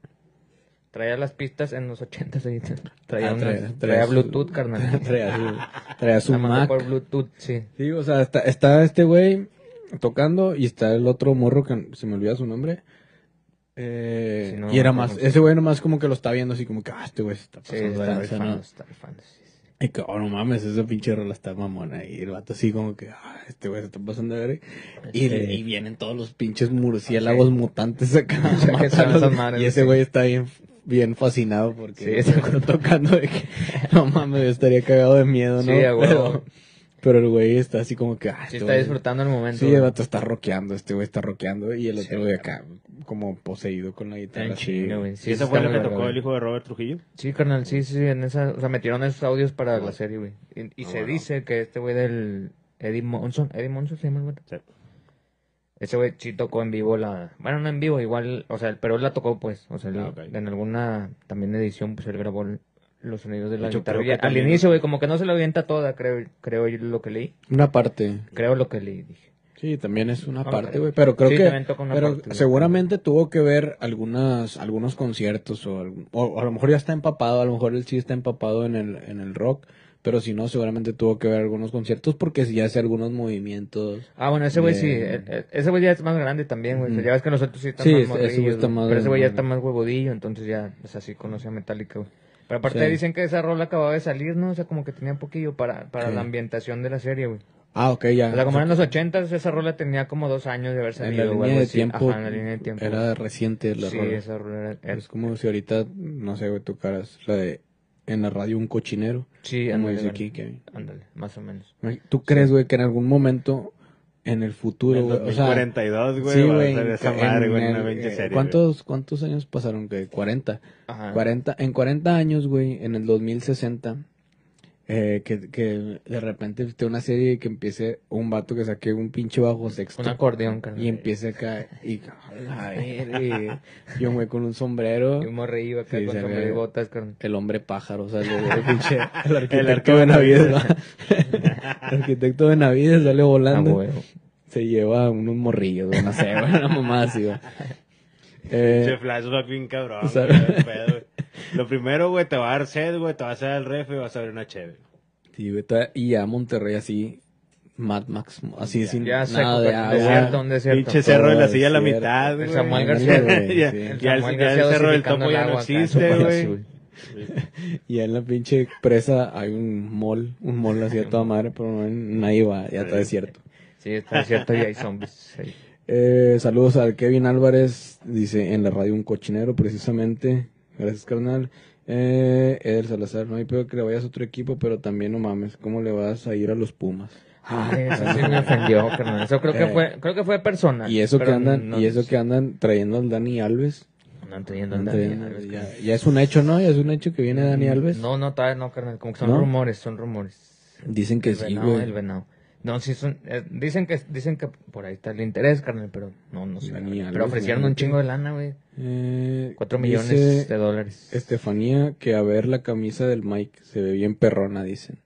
Traía las pistas en los 80 ahí. Traía, Ah, unas- traía- traía, su- Bluetooth, carnal. [laughs] Traía su, traía su Mac. por Bluetooth, sí. Sí, o sea, está, está este güey tocando y está el otro morro que se me olvida su nombre. Eh, Sí, no, y era no, más, no, ese güey nomás como que lo está viendo así como que, ah, este güey se está Sí, pasando de está rifando, ¿no? está sí. Y que, oh, no mames, esa pinche rola está mamona. Y el vato así como que, ah, este güey se está pasando de ver. Y, Sí. y vienen todos los pinches murciélagos mutantes acá. [laughs] a y ese güey está bien, bien fascinado porque Sí, [laughs] está tocando de que, no mames, yo estaría cagado de miedo, ¿no? Sí, a huevo. pero, pero el güey está así como que, ah, Sí este está disfrutando el momento. Sí, el vato está rockeando, este güey está rockeando y el otro güey acá como poseído con la guitarra. así. güey. Sí, ¿Y eso fue lo que tocó el hijo de Robert Trujillo? Sí, carnal, sí, sí, en esa, o sea, metieron esos audios para la serie, güey. Y, y Ah, se bueno. dice que este güey del Eddie Monson, Eddie Monson se llama el güey. Sí. Ese güey sí tocó en vivo la, bueno, no en vivo, igual, o sea, pero él la tocó pues, o sea, él- Ah, en alguna también edición pues él grabó el- los sonidos de la De hecho, guitarra. al también- inicio, güey, como que no se lo avienta toda, creo, creo yo lo que leí. Una parte. Creo lo que leí, dije. Sí, también es una No, parte, güey. Pero creo Sí, que. pero parte, seguramente tuvo que ver algunas, algunos conciertos o, o a lo mejor ya está empapado. A lo mejor él sí está empapado en el, en el rock. Pero si no, seguramente tuvo que ver algunos conciertos porque si ya hace algunos movimientos. Ah, bueno, ese güey de- sí, ese güey ya es más grande también, güey. O sea, Ujú. ya ves que los otros sí están Sí, más ese- ese está más- Pero ese güey ya está más huevodillo, entonces ya, es así conoce a Metallica, güey. Pero aparte Sí. dicen que esa rola acababa de salir, ¿no? O sea, como que tenía un poquillo para, para Sí. la ambientación de la serie, güey. Ah, ok, ya. O sea, como eran los ochentas, esa rola tenía como dos años de haber en la salido, o línea de tiempo. Ajá, en la línea de tiempo. Era reciente la sí, rola. esa rola era... Es como si ahorita, no sé, güey, tocaras la de en la radio un cochinero. Sí, como ándale, dice aquí, Kevin. Ándale, más o menos. ¿Tú crees, güey, que en algún momento en el futuro, güey, o sea, 2042, güey, sí, güey, esa madre, güey, una pinche eh, serie, ¿cuántos, ¿Cuántos años pasaron? que 40. Ajá. 40. En 40 años, güey, en el 2060, eh, que, que de repente esté una serie que empiece un vato que saque un pinche bajo sexto. Un acordeón, carnal. Y empiece acá y, a ver, y, y un güey con un sombrero. Y un morrillo acá Sí, con sombrero y botas, carnal. El hombre pájaro, o sea, el, el pinche, [laughs] el arquitecto de Navidad. Benavides. [laughs] ¿va? el arquitecto de Navidad sale Ah, volando. huevo. se lleva unos morrillos, no sé, una mamá así, güey. Eh, Pinche flashback bien cabrón. o sea- güey, pedo, güey. Lo primero, güey, te va a dar sed, güey, te vas a dar el refri y vas a ver una cheve. sí, güey, y a Monterrey así, Mad Max, así sin Ya seco, nada de un agua. desierto, un desierto. Pinche cerro de la silla a la mitad, El güey. Samuel García. güey, [laughs] Ya, sí. ya, El cerro del topo ya no existe, súper güey. Y en la pinche presa hay un mall, un mall así a toda madre, pero no, nadie va, ya está desierto. Sí, está desierto y hay zombies. ahí. Eh, saludos al Kevin Álvarez, dice en la radio un cochinero precisamente. Gracias, carnal. Eh, Eder Salazar, no hay peor que le vayas a otro equipo, pero también no mames, ¿cómo le vas a ir a los Pumas? Ay, eso sí me ofendió, carnal. Eso creo que Eh, fue, creo que fue personal. Y eso que andan, no- y eso que andan trayendo al Dani Alves. No entendiendo Andan nada. trayendo- ya, ya es un hecho, ¿no? Ya es un hecho que viene Dani Alves. No, no, todavía no, carnal. Como que son ¿No? rumores, son rumores. Dicen que el sí, venado, el venado. No, sí son, eh, dicen que, dicen que por ahí está el interés, carnal, pero no, no sé. Pero ofrecieron un chingo de lana, güey. Eh, Cuatro millones de dólares. Estefanía que a ver la camisa del Mike se ve bien perrona, dicen.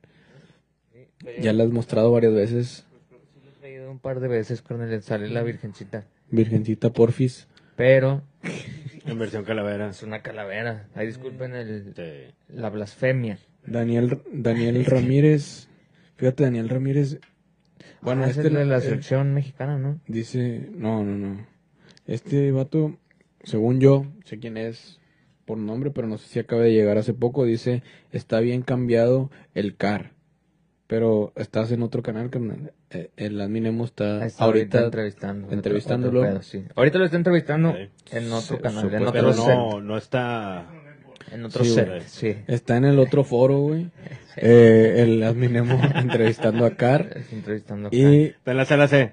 Ya la has mostrado varias veces, Lo he traído un par de veces, carnal, le sale la virgencita. Virgencita Porfis. Pero [laughs] En versión calavera. es una calavera. Ahí disculpen el, Sí. la blasfemia. Daniel, Daniel [laughs] Ramírez. Fíjate, Daniel Ramírez. Bueno, Ah, este es de la eh, selección mexicana, ¿no? dice, no, no, no. Este vato, según yo, sé quién es por nombre, pero no sé si acaba de llegar hace poco, dice, está bien cambiado el CAR. Pero estás en otro canal, carnal. Eh, El admin Emo está, está ahorita, entrevistando. otro- entrevistándolo. otro pedo, sí. Ahorita lo está entrevistando Sí. en otro Sí, canal, en supuesto. otro Pero set. no, no está... En otro Sí, set, güey. sí. está en el otro foro, güey. [laughs] Eh, el admin Emo [laughs] entrevistando a Car. Entrevistando acá. Y Está en la sala C.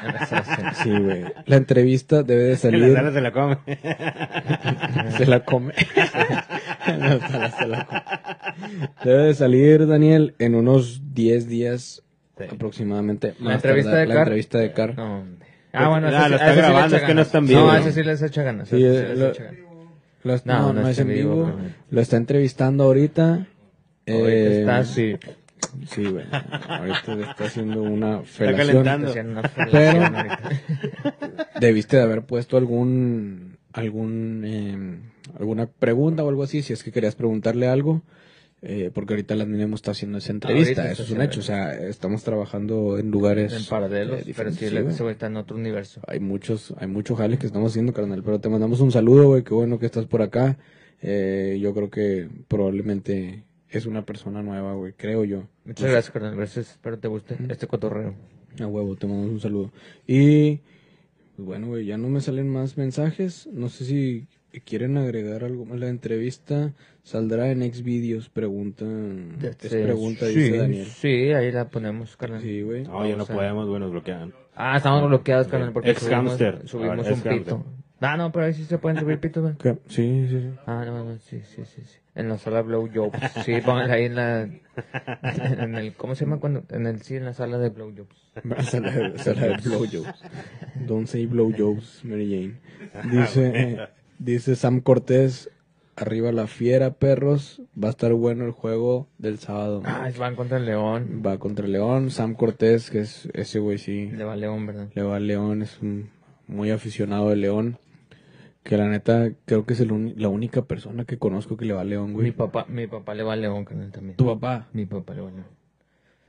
En la set. [laughs] Sí, güey. La entrevista debe de En la salir. sala se la come. Se la come. En la sala se la come. Debe de salir, Daniel, en unos 10 días Sí. aproximadamente. ¿La entrevista tardar. de La Car? entrevista de Car. No. Ah, bueno, Ah, ese sí- lo está a sí grabando, echa es que no ganas. está en vivo, No, ¿no? ese sí les echa ganas. Sí, sí eh, les lo- echa ganas. Lo est- No, no, no es está en vivo, vivo. Lo está entrevistando ahorita. Ahorita Eh, está así. Sí, güey. Ahorita le está haciendo una Está felación. calentando. Haciendo una felación ahorita. Debiste de haber puesto algún algún eh, alguna pregunta o algo así si es que querías preguntarle algo eh, porque ahorita la Minemo está haciendo esa entrevista Ahorita eso es un hecho o sea estamos trabajando en lugares En paralelos, eh, pero sí, güey está en otro universo. hay muchos hay mucho jale que estamos haciendo carnal pero te mandamos un saludo güey qué bueno que estás por acá Eh, yo creo que probablemente es una persona nueva güey creo yo Muchas gracias, carnal. Gracias. Espero te guste este cotorreo. A huevo, te mandamos un saludo. Y pues bueno, güey, ya no me salen más mensajes. No sé si quieren agregar algo más. La entrevista saldrá en Xvideos, pregunta. Es pregunta, sí, dice Daniel. Sí, ahí la ponemos, carnal. Sí, güey. No, ya no a- podemos, güey, nos bloquean. Ah, estamos bloqueados, carnal, porque Ex subimos, subimos Ahora, un pito. Ah, no, pero ahí sí se pueden subir pitos, güey. Sí, sí, sí. Ah, no, no, sí, sí, sí, sí. En la sala Blow Jobs. Sí, pónganla ahí en la... [laughs] En el... ¿Cómo se llama cuando? En el... Sí, en la sala de Blow Jobs. [laughs] Sala de, sala de blowjobs. Don't say blowjobs, Mary Jane. Dice, [laughs] eh, dice Sam Cortés, arriba la fiera, perros. Va a estar bueno el juego del sábado. Ah, van contra el León. Va contra León. Sam Cortés, que es ese güey sí. Le va León, ¿verdad? Le va al León, es un muy aficionado de León. Que la neta, creo que es el la única persona que conozco que le va a León, Mi güey. papá, mi papá le va a León, también. ¿Tu papá? Mi papá le va a León.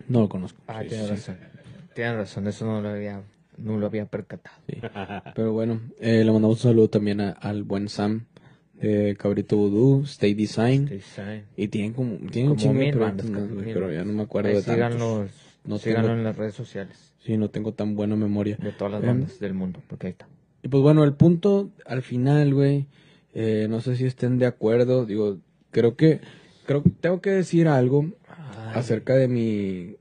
No lo conozco. Ah, Sí, tienes sí, razón. Tienes razón, eso no lo había... No lo había percatado. sí. [laughs] Pero bueno, eh, le mandamos un saludo también a- al buen Sam de Cabrito Voodoo, Stay Design. Sí. Y tienen como, tienen un Como de mil proyectos bandas, mil pero ya no me acuerdo Ahí de síganlos, tantos. No síganlo tengo- en las redes sociales Sí, no tengo tan buena memoria. de todas las Em, bandas del mundo, porque ahí está. Y pues bueno, el punto al final, güey, eh, no sé si estén de acuerdo, digo, creo que, creo que tengo que decir algo acerca de mi,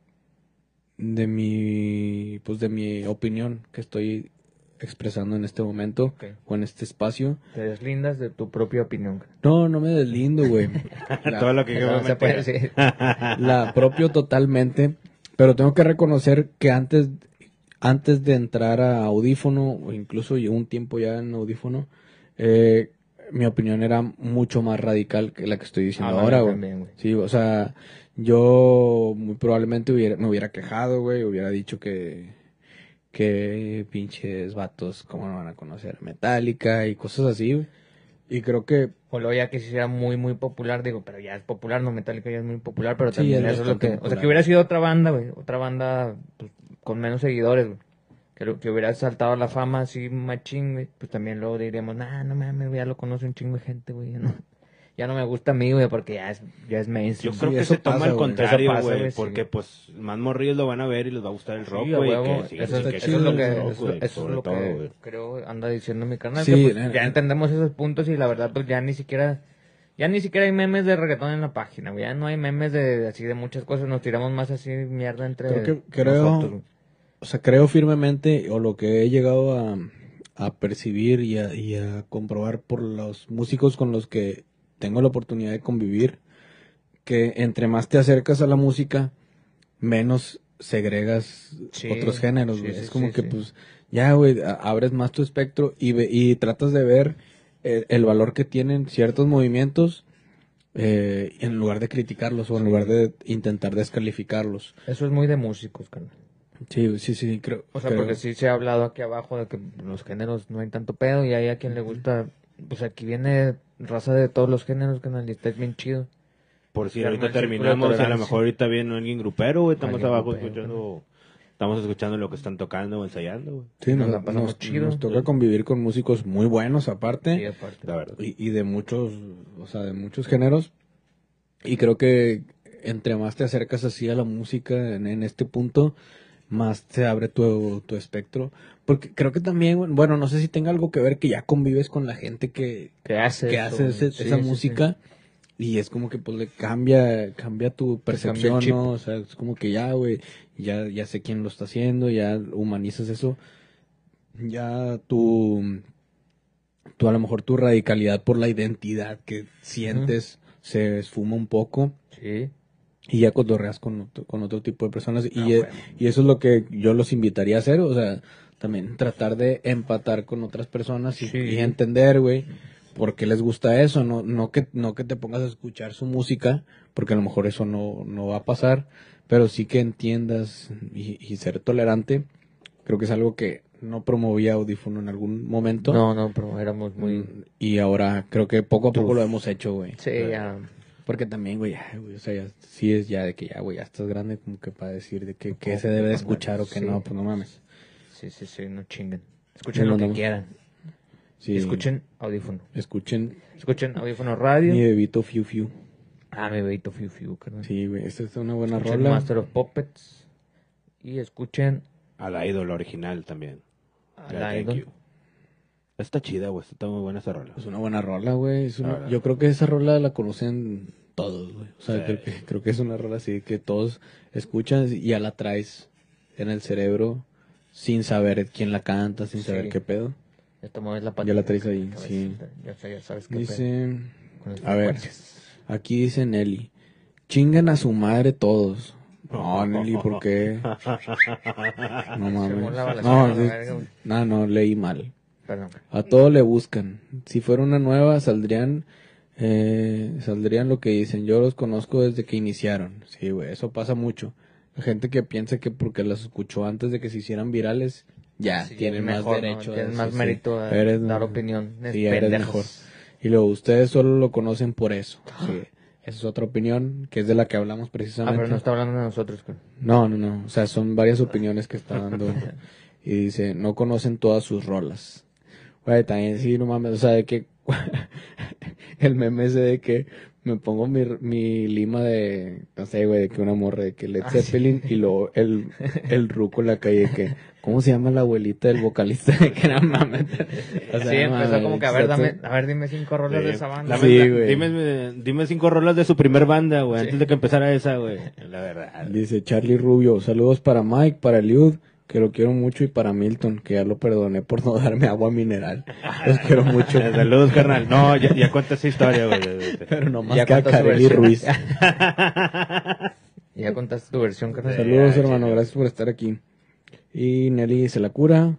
de mi, pues de mi opinión que estoy expresando en este momento Ok. o en este espacio. Te deslindas de tu propia opinión. No, no me deslindo, güey. [laughs] Todo lo que [laughs] No, quiero se puede decir. la apropio totalmente, pero tengo que reconocer que antes, antes de entrar a audífono, o incluso yo un tiempo ya en audífono, eh, mi opinión era mucho más radical que la que estoy diciendo Ah, ahora, güey. Sí, o sea, yo muy probablemente hubiera, me hubiera quejado, güey, hubiera dicho que, que pinches vatos, ¿cómo no van a conocer? Metallica y cosas así, güey. Y creo que O luego ya que si sea muy, muy popular, digo, pero ya es popular, no Metallica ya es muy popular, pero Sí, también es eso es lo que... O sea, que hubiera sido otra banda, güey, otra banda pues, con menos seguidores, güey. Que, lo- que hubiera saltado a la fama así machín, güey, pues también luego diríamos, nah, no mames, ya lo conoce un chingo de gente, güey, ya no, [laughs] ya no me gusta a mí, güey, porque ya es, ya es mainstream. Yo creo Sí, que se toma pasa, güey. contrario, güey, sí. porque pues más morrillos lo van a ver y les va a gustar el rock, güey. sí, eso, es- que eso sí, es lo el que, rock, eso, es lo todo, que creo anda diciendo mi canal. Sí, que, pues, eh, ya entendemos esos puntos y la verdad, pues ya ni siquiera, ya ni siquiera hay memes de reggaetón en la página, güey. Ya no hay memes de así de muchas cosas, nos tiramos más así mierda entre Creo que- creo- nosotros. O sea, creo firmemente, o lo que he llegado a, a percibir y a, y a comprobar por los músicos con los que tengo la oportunidad de convivir, que entre más te acercas a la música, menos segregas Sí, otros géneros, sí, güey. sí, es como que, pues, ya, güey, abres más tu espectro y, ve- y tratas de ver el, el valor que tienen ciertos movimientos eh, en lugar de criticarlos o en lugar de intentar descalificarlos. Eso es muy de músicos, carnal. Sí, sí, sí, creo. O sea, creo- porque sí se ha hablado aquí abajo de que los géneros no hay tanto pedo y hay a quien le gusta, pues aquí viene raza de todos los géneros, canal, y está bien chido. Por si ahorita terminamos, a lo mejor ahorita viene alguien grupero, güey. Estamos Alguien abajo grupero, escuchando, estamos escuchando lo que están tocando o ensayando, güey. Sí, Nos nos, la pasamos nos- chido. nos toca convivir con músicos muy buenos aparte Sí, aparte. La verdad. y, y de muchos, o sea, de muchos géneros. Y creo que entre más te acercas así a la música en, en este punto, más se abre tu, tu espectro. Porque creo que también, bueno, no sé si tenga algo que ver que ya convives con la gente que, que hace ese- Sí, esa sí, sí. música. Y es como que pues le cambia, cambia tu percepción. ¿no? O sea, es como que ya, güey, ya, ya sé quién lo está haciendo, ya humanizas eso. Ya tu, tu a lo mejor tu radicalidad por la identidad que sientes se esfuma un poco Sí. Y ya cotorreas con otro, con otro tipo de personas. Y, Ah, e- bueno. y eso es lo que yo los invitaría a hacer, o sea, también tratar de empatar con otras personas y, Sí. y entender, güey, por qué les gusta eso, no, no que, no que te pongas a escuchar su música, porque a lo mejor eso no, no va a pasar, pero sí que entiendas y, y ser tolerante, creo que es algo que no promovía audífono en algún momento. No, no, pero éramos muy... Mm, Y ahora creo que poco a poco Uf. lo hemos hecho, güey. Sí, ya... Porque también, güey, o sea, ya, sí es ya de que ya, güey, ya estás grande como que para decir de que, que se debe de escuchar o que Sí. no, pues no mames. Sí, sí, sí, no chinguen. Escuchen lo no, que no. quieran. Sí. Escuchen audífono. Escuchen Escuchen audífono radio. mi bebito Fiu Fiu. Ah, mi bebito Fiu Fiu, carnal. Sí, güey, esta es una buena escuchen rola. Master of Puppets. Y escuchen A la Idol original también. la thank Idol. you. Está chida, güey. Está muy buena esa rola. Es una buena rola, güey. es una-. Yo creo que esa rola la conocen todos, güey. O sea, Sí. creo, que, creo que es una rola así que todos escuchan y ya la traes en el cerebro sin saber quién la canta, sin saber qué pedo. Ya te mueves la Ya la traes ahí, cabeza, sí. Ya, sabes qué Dice... A ver, aquí dice Nelly. Chingan a su madre todos. No, Nelly, ¿por qué? [laughs] No mames. no, no, leí mal. Perdón. A todo le buscan. Si fuera una nueva, saldrían, eh, saldrían lo que dicen. Yo los conozco desde que iniciaron. Sí, güey, eso pasa mucho. La gente que piensa que porque las escuchó antes de que se hicieran virales, ya Sí, tienen mejor, más derecho. a Tienes más mérito a eres- dar opinión. Sí, eres mejor. Y luego, ustedes solo lo conocen por eso. Sí. [gasps] Esa es otra opinión, que es de la que hablamos Ah, precisamente. pero no está hablando de nosotros. No, no, no. O sea, son varias opiniones que está dando. [laughs] y dice, no conocen todas sus rolas. Güey, también sí, no mames. O sea, de que [laughs] el meme ese de que me pongo mi, mi lima de, no sé, güey, de que una morra de que Led Ah, sí. Zeppelin y luego el, el ruco en la calle que, ¿cómo se llama la abuelita del vocalista? De [laughs] que no mames. O sea, sí, empezó mames, como que, a ver, dame, a ver, dime cinco rolas de esa banda. Dame- Sí, güey. Dime, dime cinco rolas de su primer banda, güey, Sí. antes de que empezara esa, güey. La verdad. Dice Charlie Rubio, saludos para Mike, para Eliud, que lo quiero mucho, y para Milton, que ya lo perdoné por no [laughs] darme agua mineral. Los quiero mucho. [laughs] Saludos, carnal. No, ya, ya cuenta esa historia, güey. Pero nomás Ya que a Kareli. Ruiz. [laughs] Ya contaste tu versión, carnal. Saludos, ya, hermano, gracias por estar aquí. Y Nelly se la cura.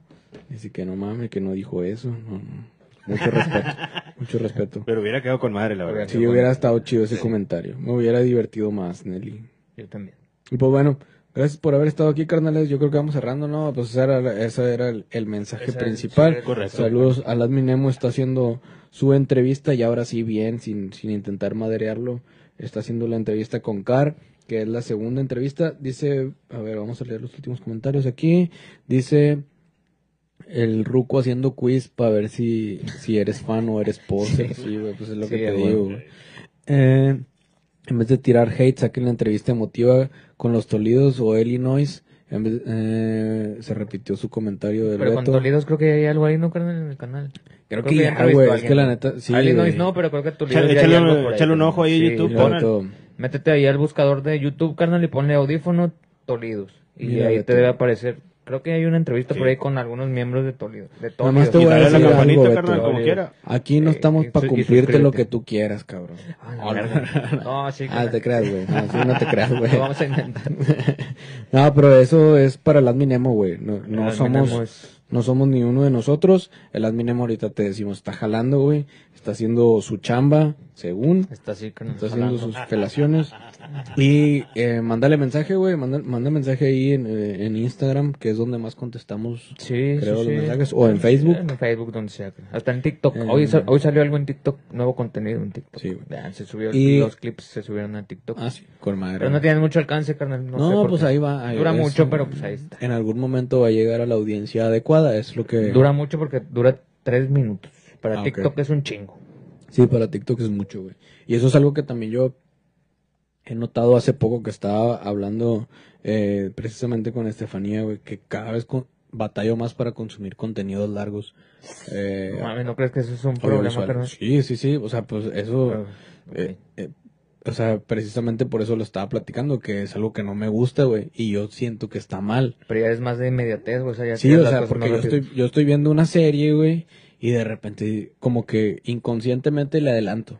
Dice que no mames, que no dijo eso. No, no. Mucho respeto, mucho respeto. Pero hubiera quedado con madre, la verdad. Si hubiera estado chido ese comentario, me hubiera divertido más, Nelly. Yo también. Y pues bueno, Gracias por haber estado aquí, carnales. Yo creo que vamos cerrando, ¿no? Pues ese era, ese era el, el mensaje Ese- principal. sí, correcto. Saludos a Admin Nemo, está haciendo su entrevista y ahora sí bien, sin, sin intentar maderearlo. Está haciendo la entrevista con Car, que es la segunda entrevista. Dice, a ver, vamos a leer los últimos comentarios aquí. Dice el Ruco haciendo quiz para ver si, si eres fan o eres poser. [laughs] Sí, güey, pues es lo Sí, que te güey. digo, güey. Eh, en vez de tirar hate, saquen la entrevista emotiva con los Tolidos o Illinois. En vez- eh, se repitió su comentario del Pero con Beto. Tolidos creo que hay algo ahí, ¿no, carnal, en el canal? Creo Creo que que ya, güey. Es que la neta, sí. Illinois no, pero creo que Tolidos Échale, ya hay échale algo un- échale ojo ahí a Sí, YouTube, Beto. Métete ahí al buscador de YouTube, carnal, y ponle audífono Tolidos. Y Mira, ahí Beto. te debe aparecer. Creo que hay una entrevista Sí. por ahí con algunos miembros de Tolidos. De. Nomás te voy a a la decir campanita, algo, carnal, Beto. como quiera. Aquí no Eh, estamos para cumplirte lo que tú quieras, cabrón. Ah, la verga. [laughs] No, sí, Ah, te creas, güey. No, sí, no te creas, güey. [laughs] Lo vamos a intentar. [laughs] No, pero eso es para el Adminemo, güey. No, no El somos, es- no somos ni uno de nosotros. El Adminemo ahorita te decimos, está jalando, güey. Está haciendo su chamba, según. Está así. Está haciendo sus felaciones. Y eh, mándale mensaje, güey. Manda, manda mensaje ahí en, eh, en Instagram, que es donde más contestamos. Sí, creo, sí, los sí. mensajes. O en Facebook. En Facebook, donde sea. Hasta en TikTok. Eh, hoy, hoy salió algo en TikTok, nuevo contenido en TikTok. Sí, güey. Ya, se subió, Y- los clips se subieron a TikTok. Ah, sí, con madre. Pero no tienen mucho alcance, carnal. No, No, sé por pues ahí va. ahí Dura es- mucho, pero pues ahí está. En algún momento va a llegar a la audiencia adecuada, es lo que... Dura mucho porque dura tres minutos. Para Ah, ok. TikTok es un chingo. Sí, para TikTok es mucho, güey. Y eso es algo que también yo he notado hace poco que estaba hablando eh, precisamente con Estefanía, güey, que cada vez con- batallo más para consumir contenidos largos. Eh, No mames, ¿no crees que eso es un problema, carnal? Sí, sí, sí. O sea, pues eso... Ok. eh, eh, o sea, precisamente por eso lo estaba platicando, que es algo que no me gusta, güey. Y yo siento que está mal. Pero ya es más de inmediatez, güey. O sea, ya Sí, o sea, porque yo estoy, yo estoy viendo una serie, güey, y de repente como que inconscientemente le adelanto.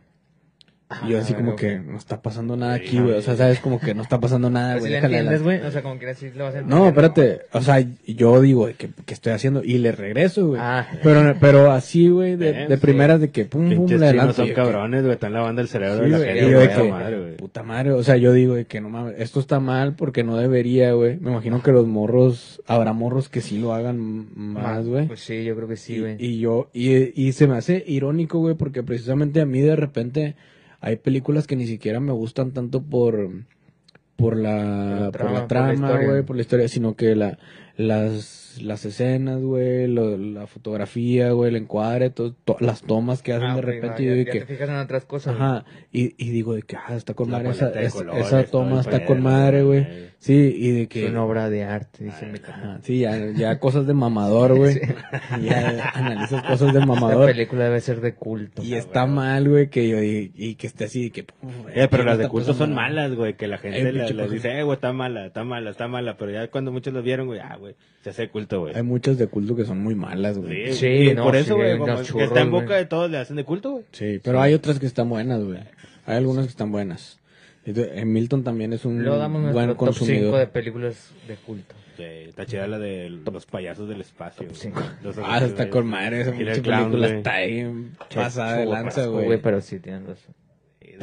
Y yo así como que no está pasando nada aquí, güey. O sea, sabes como que no está pasando nada, güey. si entiendes, güey. O sea, como quieras decir, le vas a entender. No, espérate. O sea, yo digo, ¿qué, qué estoy haciendo? Y le regreso, güey. Ah. Pero, pero así, güey, de, de sí. primeras de que pum, pum, le adelanto. son Y que- cabrones, güey. Están lavando el cerebro Sí, de la gente, y yo de puta que, madre, güey. puta madre, o sea, yo digo de que no mames, esto está mal porque no debería, güey. Me imagino que los morros, habrá morros que sí lo hagan más, güey. Pues sí, yo creo que sí, Y- güey. Y, yo, y, y se me hace irónico, güey, porque precisamente a mí de repente hay películas que ni siquiera me gustan tanto por, por la, trama, por la trama, güey, por la historia, sino que la, las, las escenas, güey, lo- la fotografía, güey, el encuadre, to- to- las tomas que hacen Ah, de repente, va, y yo ya, que, te fijas en otras cosas. Ajá, y, y digo de que, ah, está con La madre, esa, es- colores, esa toma está con madre, güey. Sí, y de Es que... una obra de arte, dice mi canal. Sí, ya, ya [laughs] cosas de mamador, güey. [laughs] Ya analizas cosas de mamador. película debe ser de culto. Y está mal, güey, que yo, y, y que esté así, que... Eh, pero las de culto son malas, güey, que la gente Eh, la- les cosa. dice, eh, güey, está mala, está mala, está mala, pero ya cuando muchos lo vieron, güey, ah, güey, se hace culto, güey. Hay muchas de culto que son muy malas, güey. Sí, y no, por sí, eso, güey, unos que está en boca de todos, le hacen de culto, güey. Sí, pero hay otras que están buenas, güey. Hay algunas que están buenas. Eh, Milton también es un Luego damos buen top 5 consumidor. de películas de culto. Sí, está chida la de los payasos del espacio. Ah, está con madre, esa película está ahí pasada de lanza, güey. Pero sí, tienen razón.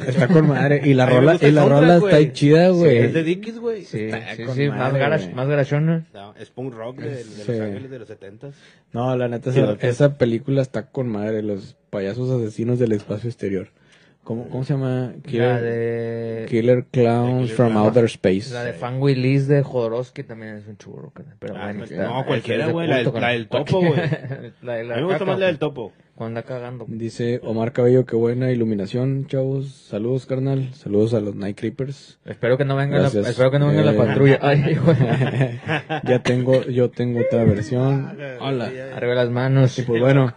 Está con madre. Y la rola, y la rola está ahí chida, güey. Es de Dickies, güey. Sí, Está sí, más, garage, más garachona. No, es punk rock de. Los Ángeles de los 70 No, la neta, esa, película está con madre. Los payasos asesinos del espacio exterior. ¿Cómo, cómo se llama? La Killer, de... Killer Clowns Killer from. Outer Space. La de Fan Willis de Jodorowsky también es un churro. Pero Ah, bueno, pues, está- no, cualquiera, güey, la del- topo, güey. [laughs] A mí me gusta más la del topo. Anda cagando. Dice Omar Cabello, qué buena iluminación, chavos. Saludos, carnal. Saludos a los Night Creepers. Espero que no venga la, espero que no venga la Eh, patrulla. [laughs] Ay, ya tengo, yo tengo otra versión. Hola. Arriba las manos. Y pues bueno,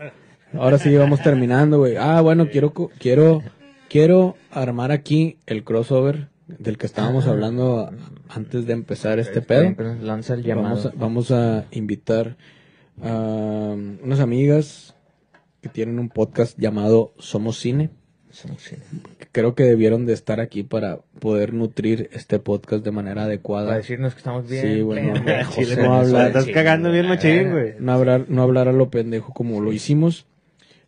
ahora sí vamos terminando, güey. Ah, bueno, quiero, quiero, quiero armar aquí el crossover del que estábamos hablando antes de empezar este pedo. Lanza el llamado. Vamos a, vamos a invitar a unas amigas que tienen un podcast llamado Somos Cine. Sí. que Creo que debieron de estar aquí para poder nutrir este podcast de manera Para adecuada. decirnos que estamos bien. Sí, bueno, no hablar. Estás cagando bien machín, güey. no hablar, no hablar a lo pendejo como lo hicimos.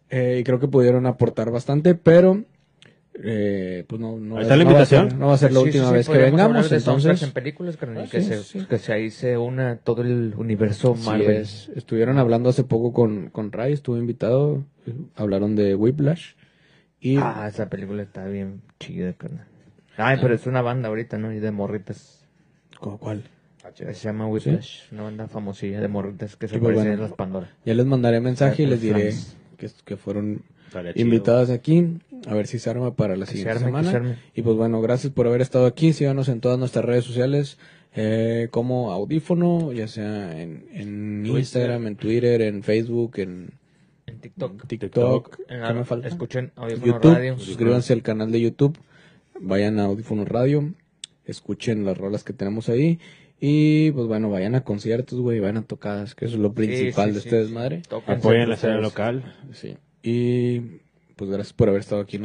Eh, y creo que pudieron aportar bastante, pero eh, pues no, no, Ahí está la no va a invitación. ser- no va a ser la última sí, sí, vez que vengamos, de entonces en películas, carnal, Ah, que, sí, se, sí. que se ahí se una todo el universo Marvel. es. Estuvieron hablando hace poco con, con Ray, estuvo invitado, hablaron de Whiplash y Ah, esa película está bien chida, carnal. Ay, pero es una banda ahorita, ¿no? Y de morritas. ¿Con ¿cuál? Se llama Whiplash, una banda famosilla de morritas que se pues, parecen bueno. a las Pandora. Ya les mandaré mensaje y Ah, les pues, diré que, que fueron invitadas aquí, a ver si se arma para la Que se siguiente arme, semana. se. Y pues bueno, gracias por haber estado aquí. Síganos en todas nuestras redes sociales eh, como audífono, ya sea en, en Twitter. Instagram, en Twitter, en Facebook, en En TikTok. TikTok. En ¿Qué la- me falta? Escuchen Audífono YouTube. Radio. Suscríbanse al canal de YouTube. Vayan a Audífono Radio. Escuchen las rolas que tenemos ahí. Y pues bueno, vayan a conciertos, güey. Vayan a tocadas, que eso es lo principal sí, de sí, ustedes, sí. madre. Apoyen la escena local. Sí. Y pues gracias por haber estado aquí.